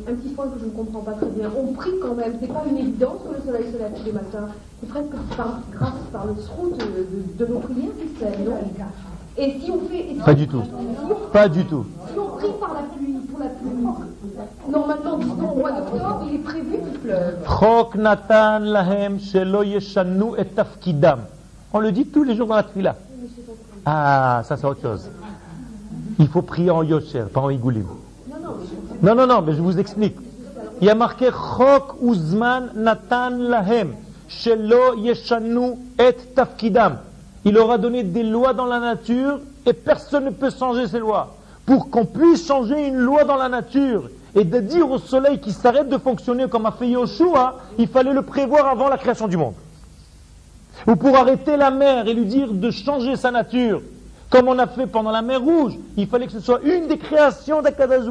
un petit point que je ne comprends pas très bien. On prie quand même, c'est pas une évidence que le soleil se lève tous les matins, c'est presque par, grâce par le srout de, de, nos prières qui se et si on fait. pas du tout. pas du tout. Si on prie par la pluie, pour la pluie, normalement, disons au mois d'octobre, il est prévu qu'il pleuve. On le dit tous les jours dans la tefila. Ah, ça c'est autre chose. Il faut prier en Yosher, pas en Igoulim. Non, non, non, mais je vous explique. Il y a marqué Chok Uzman Natan Lahem, Shelo Yeshanu et Tafkidam. Il aura donné des lois dans la nature et personne ne peut changer ces lois. Pour qu'on puisse changer une loi dans la nature et de dire au soleil qu'il s'arrête de fonctionner comme a fait Yoshua, il fallait le prévoir avant la création du monde. Ou pour arrêter la mer et lui dire de changer sa nature, comme on a fait pendant la mer Rouge, il fallait que ce soit une des créations d'Akadash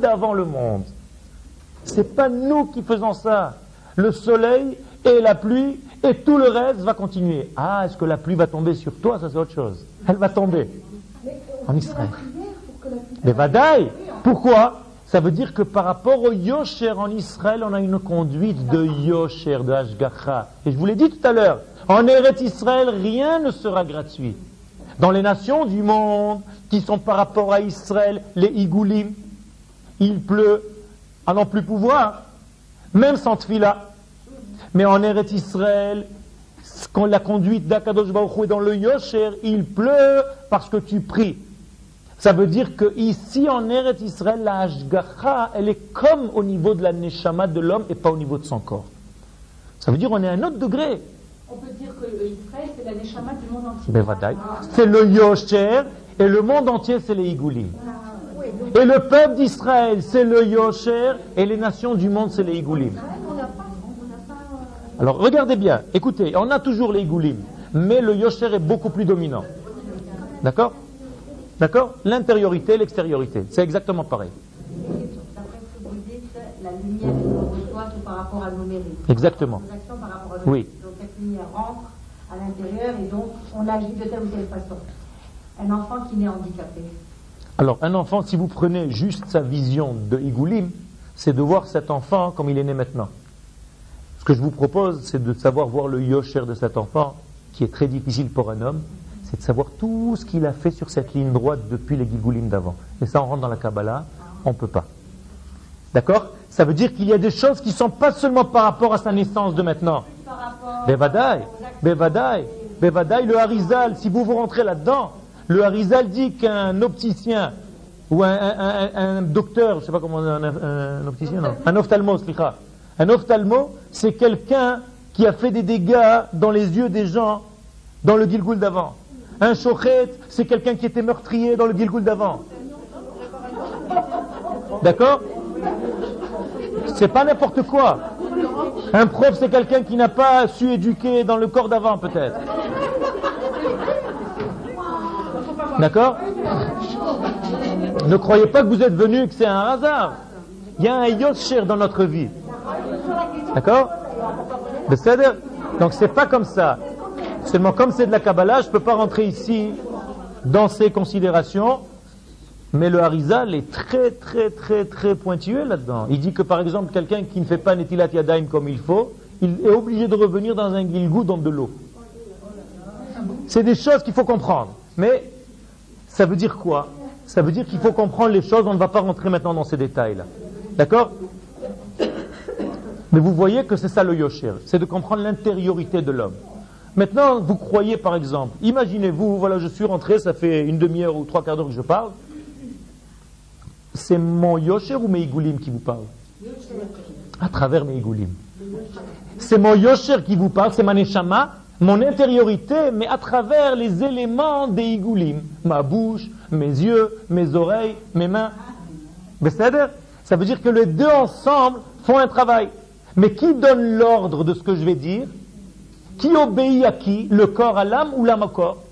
d'avant le monde. C'est pas nous qui faisons ça. Le soleil et la pluie et tout le reste va continuer. Ah, est-ce que la pluie va tomber sur toi? Ça, c'est autre chose. Elle va tomber en Israël. Mais Vadaï Pourquoi? Ça veut dire que par rapport au Yosher en Israël, on a une conduite de Yosher, de Hashgacha. Et je vous l'ai dit tout à l'heure, en Eretz Israël, rien ne sera gratuit. Dans les nations du monde, qui sont par rapport à Israël, les Igoulim, il pleut à n'en plus pouvoir, même sans tfila. Mais en Eretz Israël, quand la conduite d'Akadosh Baruch est dans le Yosher, il pleut parce que tu pries. Ça veut dire que ici en Eretz Israël, la Hashgacha, elle est comme au niveau de la Neshama de l'homme et pas au niveau de son corps. Ça veut dire qu'on est à un autre degré. On peut dire que Israël, c'est la Neshama du monde entier. Ben, c'est le Yosher et le monde entier, c'est les Igoulim. Ah, et le peuple d'Israël, c'est le Yosher et les nations du monde, c'est les Igoulim. Alors regardez bien, écoutez, on a toujours les goulim, mais le yosher est beaucoup plus dominant. D'accord? D'accord? L'intériorité, l'extériorité, c'est exactement pareil. Exactement. Oui. Donc cette lumière rentre à l'intérieur et donc on agit de telle ou telle façon. Un enfant qui naît handicapé. Alors un enfant, si vous prenez juste sa vision de Igoulim, c'est de voir cet enfant comme il est né maintenant. Que je vous propose, c'est de savoir voir le yosher de cet enfant, qui est très difficile pour un homme, c'est de savoir tout ce qu'il a fait sur cette ligne droite depuis les Gilgulim d'avant. Et ça, on rentre dans la Kabbalah, on ne peut pas. D'accord? Ça veut dire qu'il y a des choses qui ne sont pas seulement par rapport à sa naissance de maintenant. Bevadaï, Bevadaï, Bevadaï, le Harizal, si vous vous rentrez là-dedans, le Harizal dit qu'un opticien ou un, docteur, je ne sais pas comment un, un, opticien, non, un ophtalmo, un ophtalmo, c'est quelqu'un qui a fait des dégâts dans les yeux des gens dans le Gilgul d'avant. Un chochet, c'est quelqu'un qui était meurtrier dans le Gilgul d'avant. D'accord? C'est pas n'importe quoi. Un prof, c'est quelqu'un qui n'a pas su éduquer dans le corps d'avant, peut-être. D'accord? Ne croyez pas que vous êtes venu et que c'est un hasard. Il y a un yosher dans notre vie. D'accord Donc c'est pas comme ça. Seulement comme c'est de la Kabbalah, je ne peux pas rentrer ici dans ces considérations. Mais le Harizal est très très très très pointueux là-dedans. Il dit que par exemple quelqu'un qui ne fait pas Netilat Yadaim comme il faut, il est obligé de revenir dans un gilgou dans de l'eau. C'est des choses qu'il faut comprendre. Mais ça veut dire quoi? Ça veut dire qu'il faut comprendre les choses, on ne va pas rentrer maintenant dans ces détails-là. D'accord? Mais vous voyez que c'est ça le yosher, c'est de comprendre l'intériorité de l'homme. Maintenant, vous croyez par exemple, imaginez-vous, voilà, je suis rentré, ça fait une demi-heure ou trois quarts d'heure que je parle. C'est mon yosher ou mes igoulim qui vous parle À travers mes igoulim. C'est mon yosher qui vous parle, c'est ma neshama, mon intériorité, mais à travers les éléments des igoulim. Ma bouche, mes yeux, mes oreilles, mes mains. Ça veut dire que les deux ensemble font un travail. Mais qui donne l'ordre de ce que je vais dire? Qui obéit à qui? Le corps à l'âme ou l'âme au corps?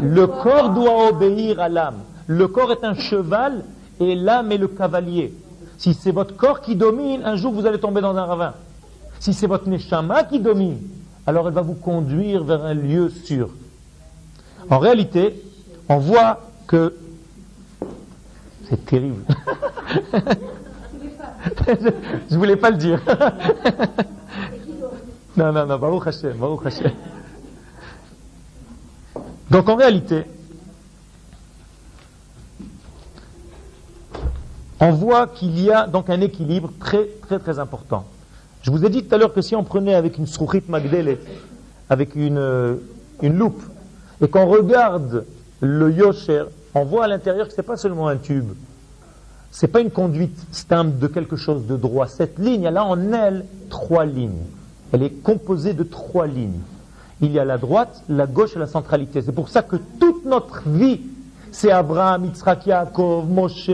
Le corps doit obéir à l'âme. Le corps est un cheval et l'âme est le cavalier. Si c'est votre corps qui domine, un jour vous allez tomber dans un ravin. Si c'est votre neshama qui domine, alors elle va vous conduire vers un lieu sûr. En réalité, on voit que c'est terrible. je voulais pas le dire. non, non, non, Baruch Hashem, Baruch Hashem. Donc en réalité, on voit qu'il y a donc un équilibre très très très important. Je vous ai dit tout à l'heure que si on prenait avec une sourit magdele, avec une, euh, une loupe, et qu'on regarde le yosher, on voit à l'intérieur que ce n'est pas seulement un tube, c'est pas une conduite stamp de quelque chose de droit. Cette ligne, elle a en elle trois lignes. Elle est composée de trois lignes. Il y a la droite, la gauche et la centralité. C'est pour ça que toute notre vie, c'est Abraham, Yitzhak, Yaakov, Moshe,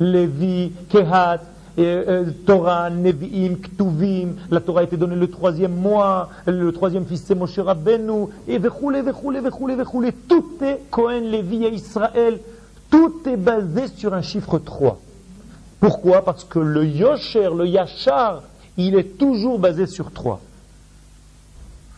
Lévi, Kehat, euh, Torah, Nevi'im, Ktuvim, la Torah a été donnée le troisième mois, le troisième fils c'est Moshe Rabbeinu, et vechoule, vechoule, vechoule, vechoule. Tout est Cohen, Lévi et Israël. Tout est basé sur un chiffre 3. Pourquoi? Parce que le Yosher, le Yachar, il est toujours basé sur 3.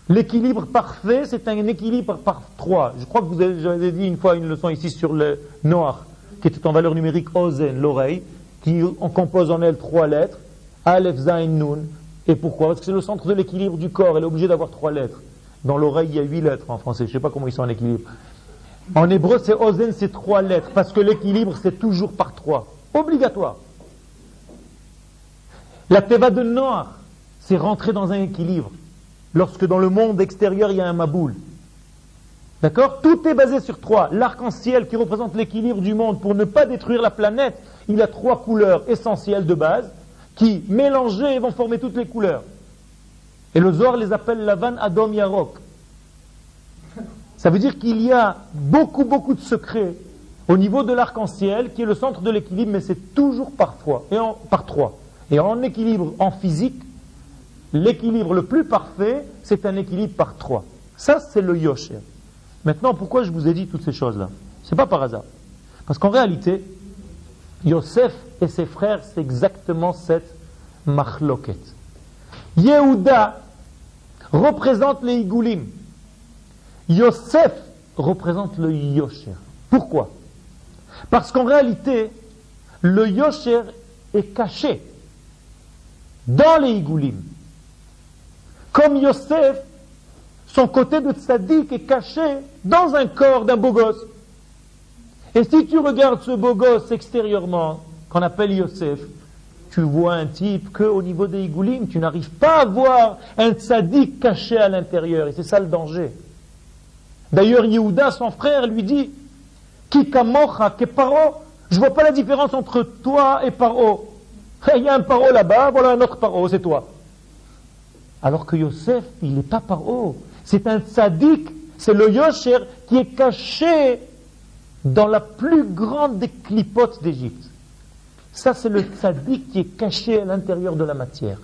L'équilibre parfait, c'est un équilibre par 3. Je crois que vous avez, dit une fois une leçon ici sur le noir, qui était en valeur numérique Ozen, l'oreille qui compose en elle trois lettres, Aleph, Zain, Nun. Et pourquoi? Parce que c'est le centre de l'équilibre du corps, elle est obligée d'avoir trois lettres. Dans l'oreille, il y a huit lettres en français, je ne sais pas comment ils sont en équilibre. En hébreu, c'est Ozen, c'est trois lettres, parce que l'équilibre, c'est toujours par trois. Obligatoire. La teva de Noir, c'est rentrer dans un équilibre. Lorsque dans le monde extérieur, il y a un maboul. D'accord? Tout est basé sur trois. L'arc-en-ciel qui représente l'équilibre du monde pour ne pas détruire la planète, il a trois couleurs essentielles de base qui, mélangées, vont former toutes les couleurs. Et le Zohar les appelle Lavan Adom Yarok. Ça veut dire qu'il y a beaucoup, beaucoup de secrets au niveau de l'arc-en-ciel qui est le centre de l'équilibre, mais c'est toujours par trois, et par trois. Et en équilibre en physique, l'équilibre le plus parfait, c'est un équilibre par trois. Ça, c'est le Yosher. Maintenant, pourquoi je vous ai dit toutes ces choses-là? Ce n'est pas par hasard. Parce qu'en réalité, Yosef et ses frères, c'est exactement cette machloket. Yehuda représente les Igoulim. Yosef représente le Yosher. Pourquoi? Parce qu'en réalité, le Yosher est caché dans les Igoulim. Comme Yosef, son côté de tzaddik est caché dans un corps d'un beau gosse. Et si tu regardes ce beau gosse extérieurement, qu'on appelle Yosef, tu vois un type que au niveau des Igoulim, tu n'arrives pas à voir un tzaddik caché à l'intérieur. Et c'est ça le danger. D'ailleurs, Yehuda, son frère, lui dit, Kikamocha, ke paro. Je vois pas la différence entre toi et paro. Il y a un paro là-bas, voilà un autre paro, c'est toi. Alors que Yosef, il n'est pas paro. C'est un tzaddik, c'est le Yosher qui est caché dans la plus grande des clipotes d'Égypte. Ça, c'est le tzaddik qui est caché à l'intérieur de la matière.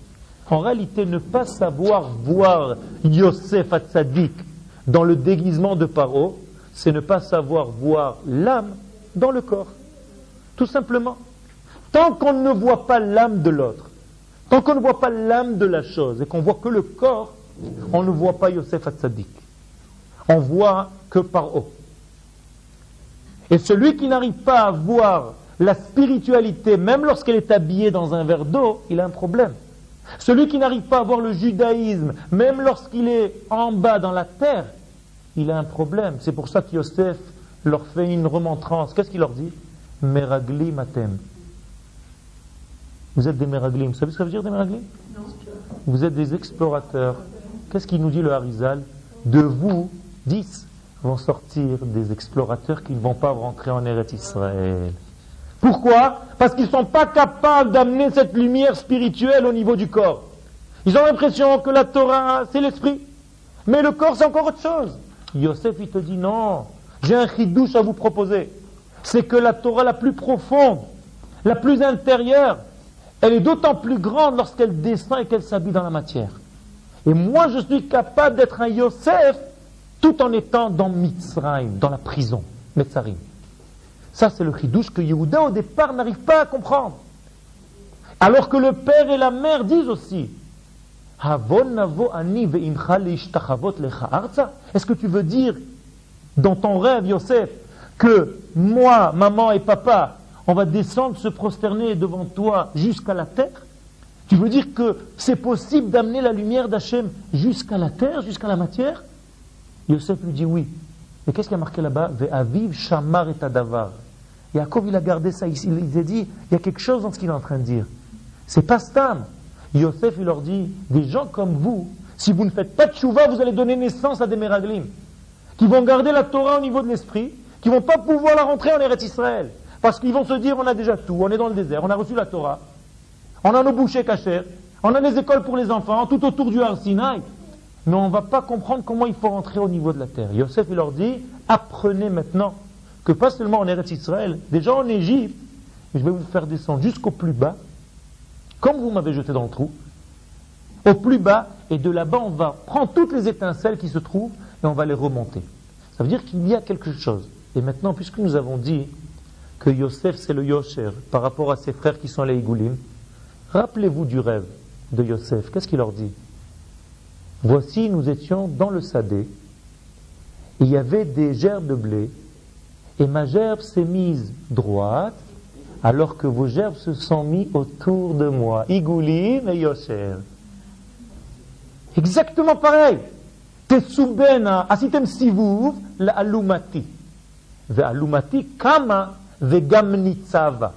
En réalité, ne pas savoir voir Yosef à tzaddik dans le déguisement de Paro, c'est ne pas savoir voir l'âme dans le corps. Tout simplement. Tant qu'on ne voit pas l'âme de l'autre, tant qu'on ne voit pas l'âme de la chose et qu'on voit que le corps, on ne voit pas Yosef à tzaddik. On voit que Paro. Et celui qui n'arrive pas à voir la spiritualité, même lorsqu'elle est habillée dans un verre d'eau, il a un problème. Celui qui n'arrive pas à voir le judaïsme, même lorsqu'il est en bas dans la terre, il a un problème. C'est pour ça que Yosef leur fait une remontrance. Qu'est-ce qu'il leur dit? Meragli matem. Vous êtes des meraglim. Vous savez ce que ça veut dire des meraglim Vous êtes des explorateurs. Qu'est-ce qu'il nous dit le Harizal? De vous, dix vont sortir des explorateurs qui ne vont pas rentrer en Eretz Israël. Pourquoi? Parce qu'ils ne sont pas capables d'amener cette lumière spirituelle au niveau du corps. Ils ont l'impression que la Torah, c'est l'esprit. Mais le corps, c'est encore autre chose. Yosef, il te dit non, j'ai un chidouche à vous proposer. C'est que la Torah la plus profonde, la plus intérieure, elle est d'autant plus grande lorsqu'elle descend et qu'elle s'habille dans la matière. Et moi, je suis capable d'être un Yosef tout en étant dans Mitzrayim, dans la prison, Metzarim. Ça, c'est le chidouche que Yehuda, au départ, n'arrive pas à comprendre. Alors que le père et la mère disent aussi Est-ce que tu veux dire, dans ton rêve, Yosef, que moi, maman et papa, on va descendre, se prosterner devant toi jusqu'à la terre Tu veux dire que c'est possible d'amener la lumière d'Hachem jusqu'à la terre, jusqu'à la matière? Yosef lui dit oui. Et qu'est-ce qu'il a marqué là-bas? Ve'aviv shamar et adavar. Yaakov, il a gardé ça. Il a dit, il y a quelque chose dans ce qu'il est en train de dire. C'est pas Stam. Yosef, il leur dit, des gens comme vous, si vous ne faites pas de chouva, vous allez donner naissance à des meraglim, qui vont garder la Torah au niveau de l'esprit, qui vont pas pouvoir la rentrer en Eretz Israël. Parce qu'ils vont se dire, on a déjà tout, on est dans le désert, on a reçu la Torah, on a nos bouchers cachés, on a les écoles pour les enfants, tout autour du Har Sinai. Mais on ne va pas comprendre comment il faut rentrer au niveau de la terre. Yosef, il leur dit, apprenez maintenant que pas seulement en Eretz Israël, déjà en Égypte, je vais vous faire descendre jusqu'au plus bas, comme vous m'avez jeté dans le trou, au plus bas, et de là-bas, on va prendre toutes les étincelles qui se trouvent et on va les remonter. Ça veut dire qu'il y a quelque chose. Et maintenant, puisque nous avons dit que Yosef, c'est le Yosher par rapport à ses frères qui sont les Igoulim, rappelez-vous du rêve de Yosef. Qu'est-ce qu'il leur dit? Voici, nous étions dans le Sadé, il y avait des gerbes de blé et ma gerbe s'est mise droite, alors que vos gerbes se sont mis autour de moi. Igoulim et Yosher. Exactement pareil. Tesubena, asitem sivuv, la alumati. Ve alumati kama ve gamnitzava.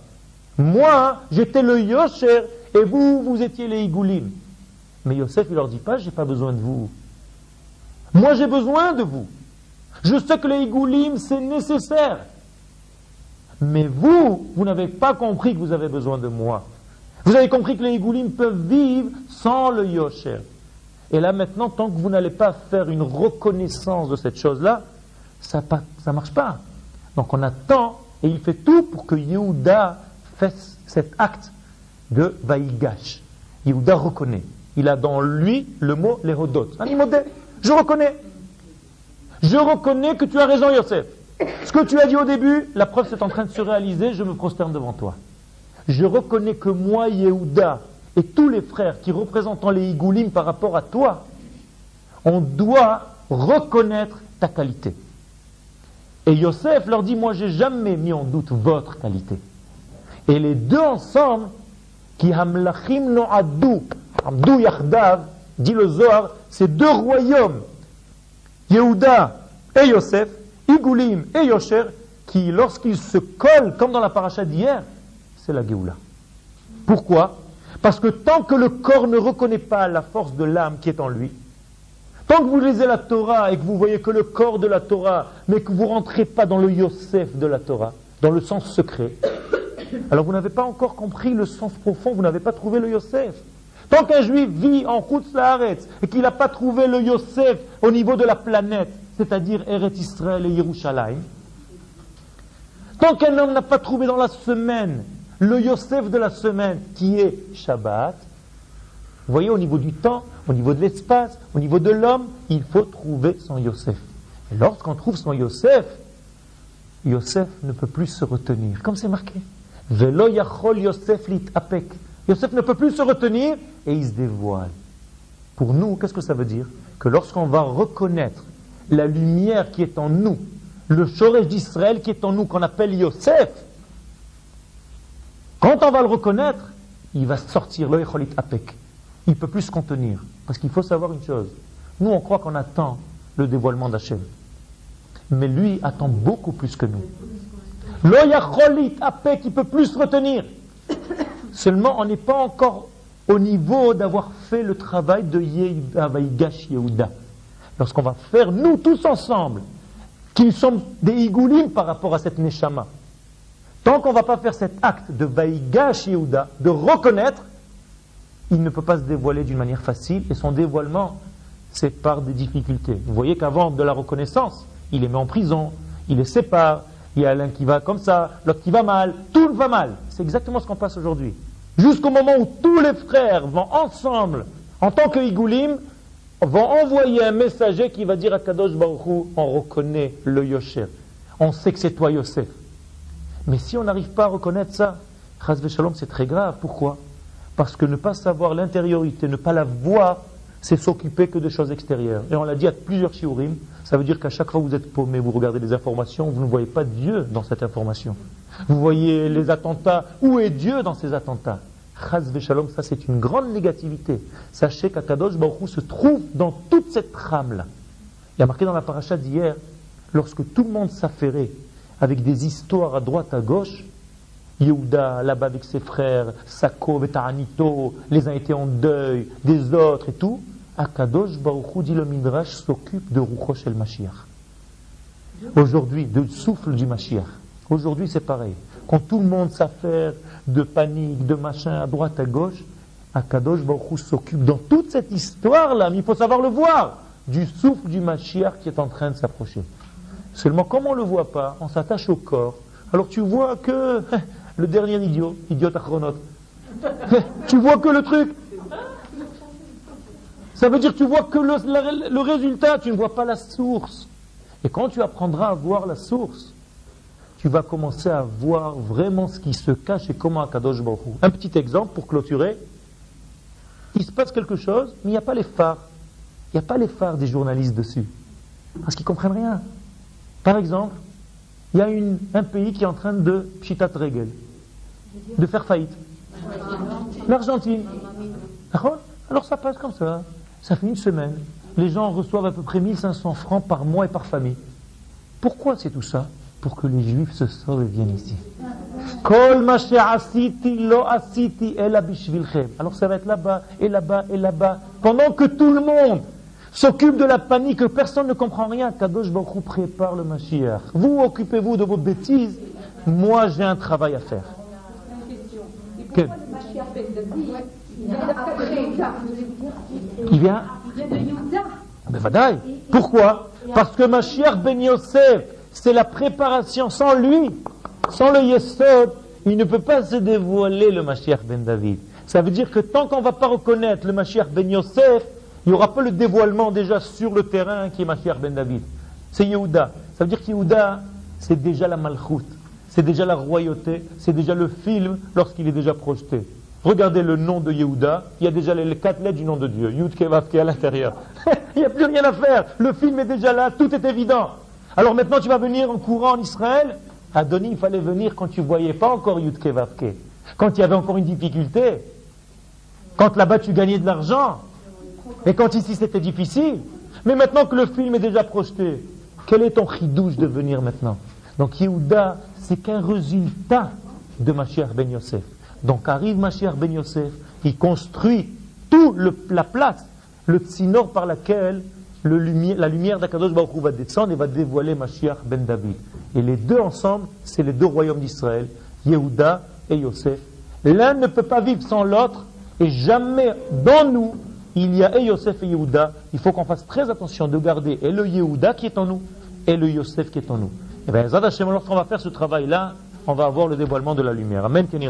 Moi, j'étais le Yosher et vous, vous étiez les Igoulim. Mais Yosef, il leur dit pas, j'ai pas besoin de vous. Moi, j'ai besoin de vous. Je sais que les igoulim, c'est nécessaire. Mais vous, vous n'avez pas compris que vous avez besoin de moi. Vous avez compris que les igoulim peuvent vivre sans le yosher. Et là maintenant, tant que vous n'allez pas faire une reconnaissance de cette chose-là, ça ne marche pas. Donc on attend, et il fait tout pour que Yehuda fasse cet acte de Vaïgash. Yehuda reconnaît. Il a dans lui le mot l'hérodot. Je reconnais. Je reconnais que tu as raison, Yosef. Ce que tu as dit au début, la preuve c'est en train de se réaliser, je me prosterne devant toi. Je reconnais que moi, Yehuda, et tous les frères qui représentent les Igoulim par rapport à toi, on doit reconnaître ta qualité. Et Yosef leur dit, moi j'ai jamais mis en doute votre qualité. Et les deux ensemble, qui hamlachim no adou, amdou yachdav, dit le Zohar, ces deux royaumes Yehuda et Yosef, Igoulim et Yosher, qui, lorsqu'ils se collent, comme dans la paracha d'hier, c'est la Géoula. Pourquoi? Parce que tant que le corps ne reconnaît pas la force de l'âme qui est en lui, tant que vous lisez la Torah et que vous voyez que le corps de la Torah, mais que vous ne rentrez pas dans le Yosef de la Torah, dans le sens secret, alors vous n'avez pas encore compris le sens profond, vous n'avez pas trouvé le Yosef. Tant qu'un juif vit en Laaretz et qu'il n'a pas trouvé le Yosef au niveau de la planète, c'est-à-dire Eretz Israël et Yerushalayim, tant qu'un homme n'a pas trouvé dans la semaine le Yosef de la semaine qui est Shabbat, vous voyez, au niveau du temps, au niveau de l'espace, au niveau de l'homme, il faut trouver son Yosef. Et lorsqu'on trouve son Yosef, Yosef ne peut plus se retenir, comme c'est marqué. Velo yachol Yosef lit apek. Yosef ne peut plus se retenir et il se dévoile. Pour nous, qu'est-ce que ça veut dire? Que lorsqu'on va reconnaître la lumière qui est en nous, le Shoresh d'Israël qui est en nous, qu'on appelle Yosef, quand on va le reconnaître, il va sortir le Apek. Il peut plus se contenir. Parce qu'il faut savoir une chose. Nous, on croit qu'on attend le dévoilement d'Hachem. Mais lui attend beaucoup plus que nous. L'oyacholit, apé, qui peut plus retenir. Seulement, on n'est pas encore au niveau d'avoir fait le travail de Yehudash Yehuda. Lorsqu'on va faire, nous tous ensemble, qui sommes des igoulim par rapport à cette neshama, tant qu'on ne va pas faire cet acte de Vaïgash Yehuda, de reconnaître, il ne peut pas se dévoiler d'une manière facile, et son dévoilement, c'est par des difficultés. Vous voyez qu'avant de la reconnaissance, il les met en prison, il les sépare, il y a l'un qui va comme ça, l'autre qui va mal, tout va mal. C'est exactement ce qu'on passe aujourd'hui. Jusqu'au moment où tous les frères vont ensemble, en tant que Igoulim, vont envoyer un messager qui va dire à Kadosh Baruch on reconnaît le Yosher. On sait que c'est toi Yosef. Mais si on n'arrive pas à reconnaître ça, Shalom, c'est très grave. Pourquoi? Parce que ne pas savoir l'intériorité, ne pas la voir, c'est s'occuper que de choses extérieures. Et on l'a dit à plusieurs shiurim, ça veut dire qu'à chaque fois que vous êtes paumé, vous regardez les informations, vous ne voyez pas Dieu dans cette information. Vous voyez les attentats, où est Dieu dans ces attentats? Chaz Shalom, ça c'est une grande négativité. Sachez qu'Akadosh Baruch se trouve dans toute cette trame-là. Il y a marqué dans la paracha d'hier, lorsque tout le monde s'affairait avec des histoires à droite, à gauche, Yehuda là-bas avec ses frères, Sako, Vetanito, les uns étaient en deuil, des autres et tout, Akadosh Baruch dit le Midrash, s'occupe de Ruchosh el Mashiach. Aujourd'hui, de souffle du Mashiach. Aujourd'hui, c'est pareil. Quand tout le monde s'affaire de panique, de machin à droite, à gauche, Akadosh Baruch s'occupe dans toute cette histoire-là, mais il faut savoir le voir, du souffle du Mashiach qui est en train de s'approcher. Seulement, comme on ne le voit pas, on s'attache au corps. Alors tu vois que le dernier idiot, idiot achronote, tu vois que le truc, ça veut dire que tu vois que le, résultat, tu ne vois pas la source. Et quand tu apprendras à voir la source, tu vas commencer à voir vraiment ce qui se cache et comment Akadosh Baruch Un petit exemple pour clôturer. Il se passe quelque chose, mais il n'y a pas les phares. Il n'y a pas les phares des journalistes dessus. Parce qu'ils ne comprennent rien. Par exemple, il y a un pays qui est en train de pchitat regel, de faire faillite. L'Argentine. Alors ça passe comme ça. Ça fait une semaine. Les gens reçoivent à peu près 1500 francs par mois et par famille. Pourquoi c'est tout ça Pour que les juifs se sauvent et viennent ici. Alors ça va être là-bas, et là-bas, et là-bas. Pendant que tout le monde s'occupe de la panique, que personne ne comprend rien, Kadosh Baruch prépare le Mashiach. Vous occupez-vous de vos bêtises, moi j'ai un travail à faire. Une il vient. Ben, Pourquoi? Parce que Mashiach ben Yosef, c'est la préparation. Sans lui, sans le Yesod, il ne peut pas se dévoiler le Mashiach ben David. Ça veut dire que tant qu'on ne va pas reconnaître le Mashiach ben Yosef, il n'y aura pas le dévoilement déjà sur le terrain qui est Mashiach ben David. C'est Yehuda. Ça veut dire que Yehuda, c'est déjà la malchoute, c'est déjà la royauté, c'est déjà le film lorsqu'il est déjà projeté. Regardez le nom de Yehuda, il y a déjà les quatre lettres du nom de Dieu, Yud Kevavke à l'intérieur. il n'y a plus rien à faire, le film est déjà là, tout est évident. Alors maintenant tu vas venir en courant en Israël Adoni, il fallait venir quand tu ne voyais pas encore Yud Kevavke, quand il y avait encore une difficulté, quand là-bas tu gagnais de l'argent, et quand ici c'était difficile. Mais maintenant que le film est déjà projeté, quel est ton chidouche de venir maintenant? Donc Yehuda, c'est qu'un résultat de Mashiach Ben Yosef. Donc arrive Mashiach ben Yosef, il construit toute la place, le tsinor par laquelle la lumière d'Akadosh va descendre et va dévoiler Mashiach ben David. Et les deux ensemble, c'est les deux royaumes d'Israël, Yehuda et Yosef. L'un ne peut pas vivre sans l'autre, et jamais dans nous, il y a Yosef et Yehuda. Il faut qu'on fasse très attention de garder et le Yehuda qui est en nous, et le Yosef qui est en nous. Et bien, lorsqu'on va faire ce travail-là, on va avoir le dévoilement de la lumière. Amen, Kenny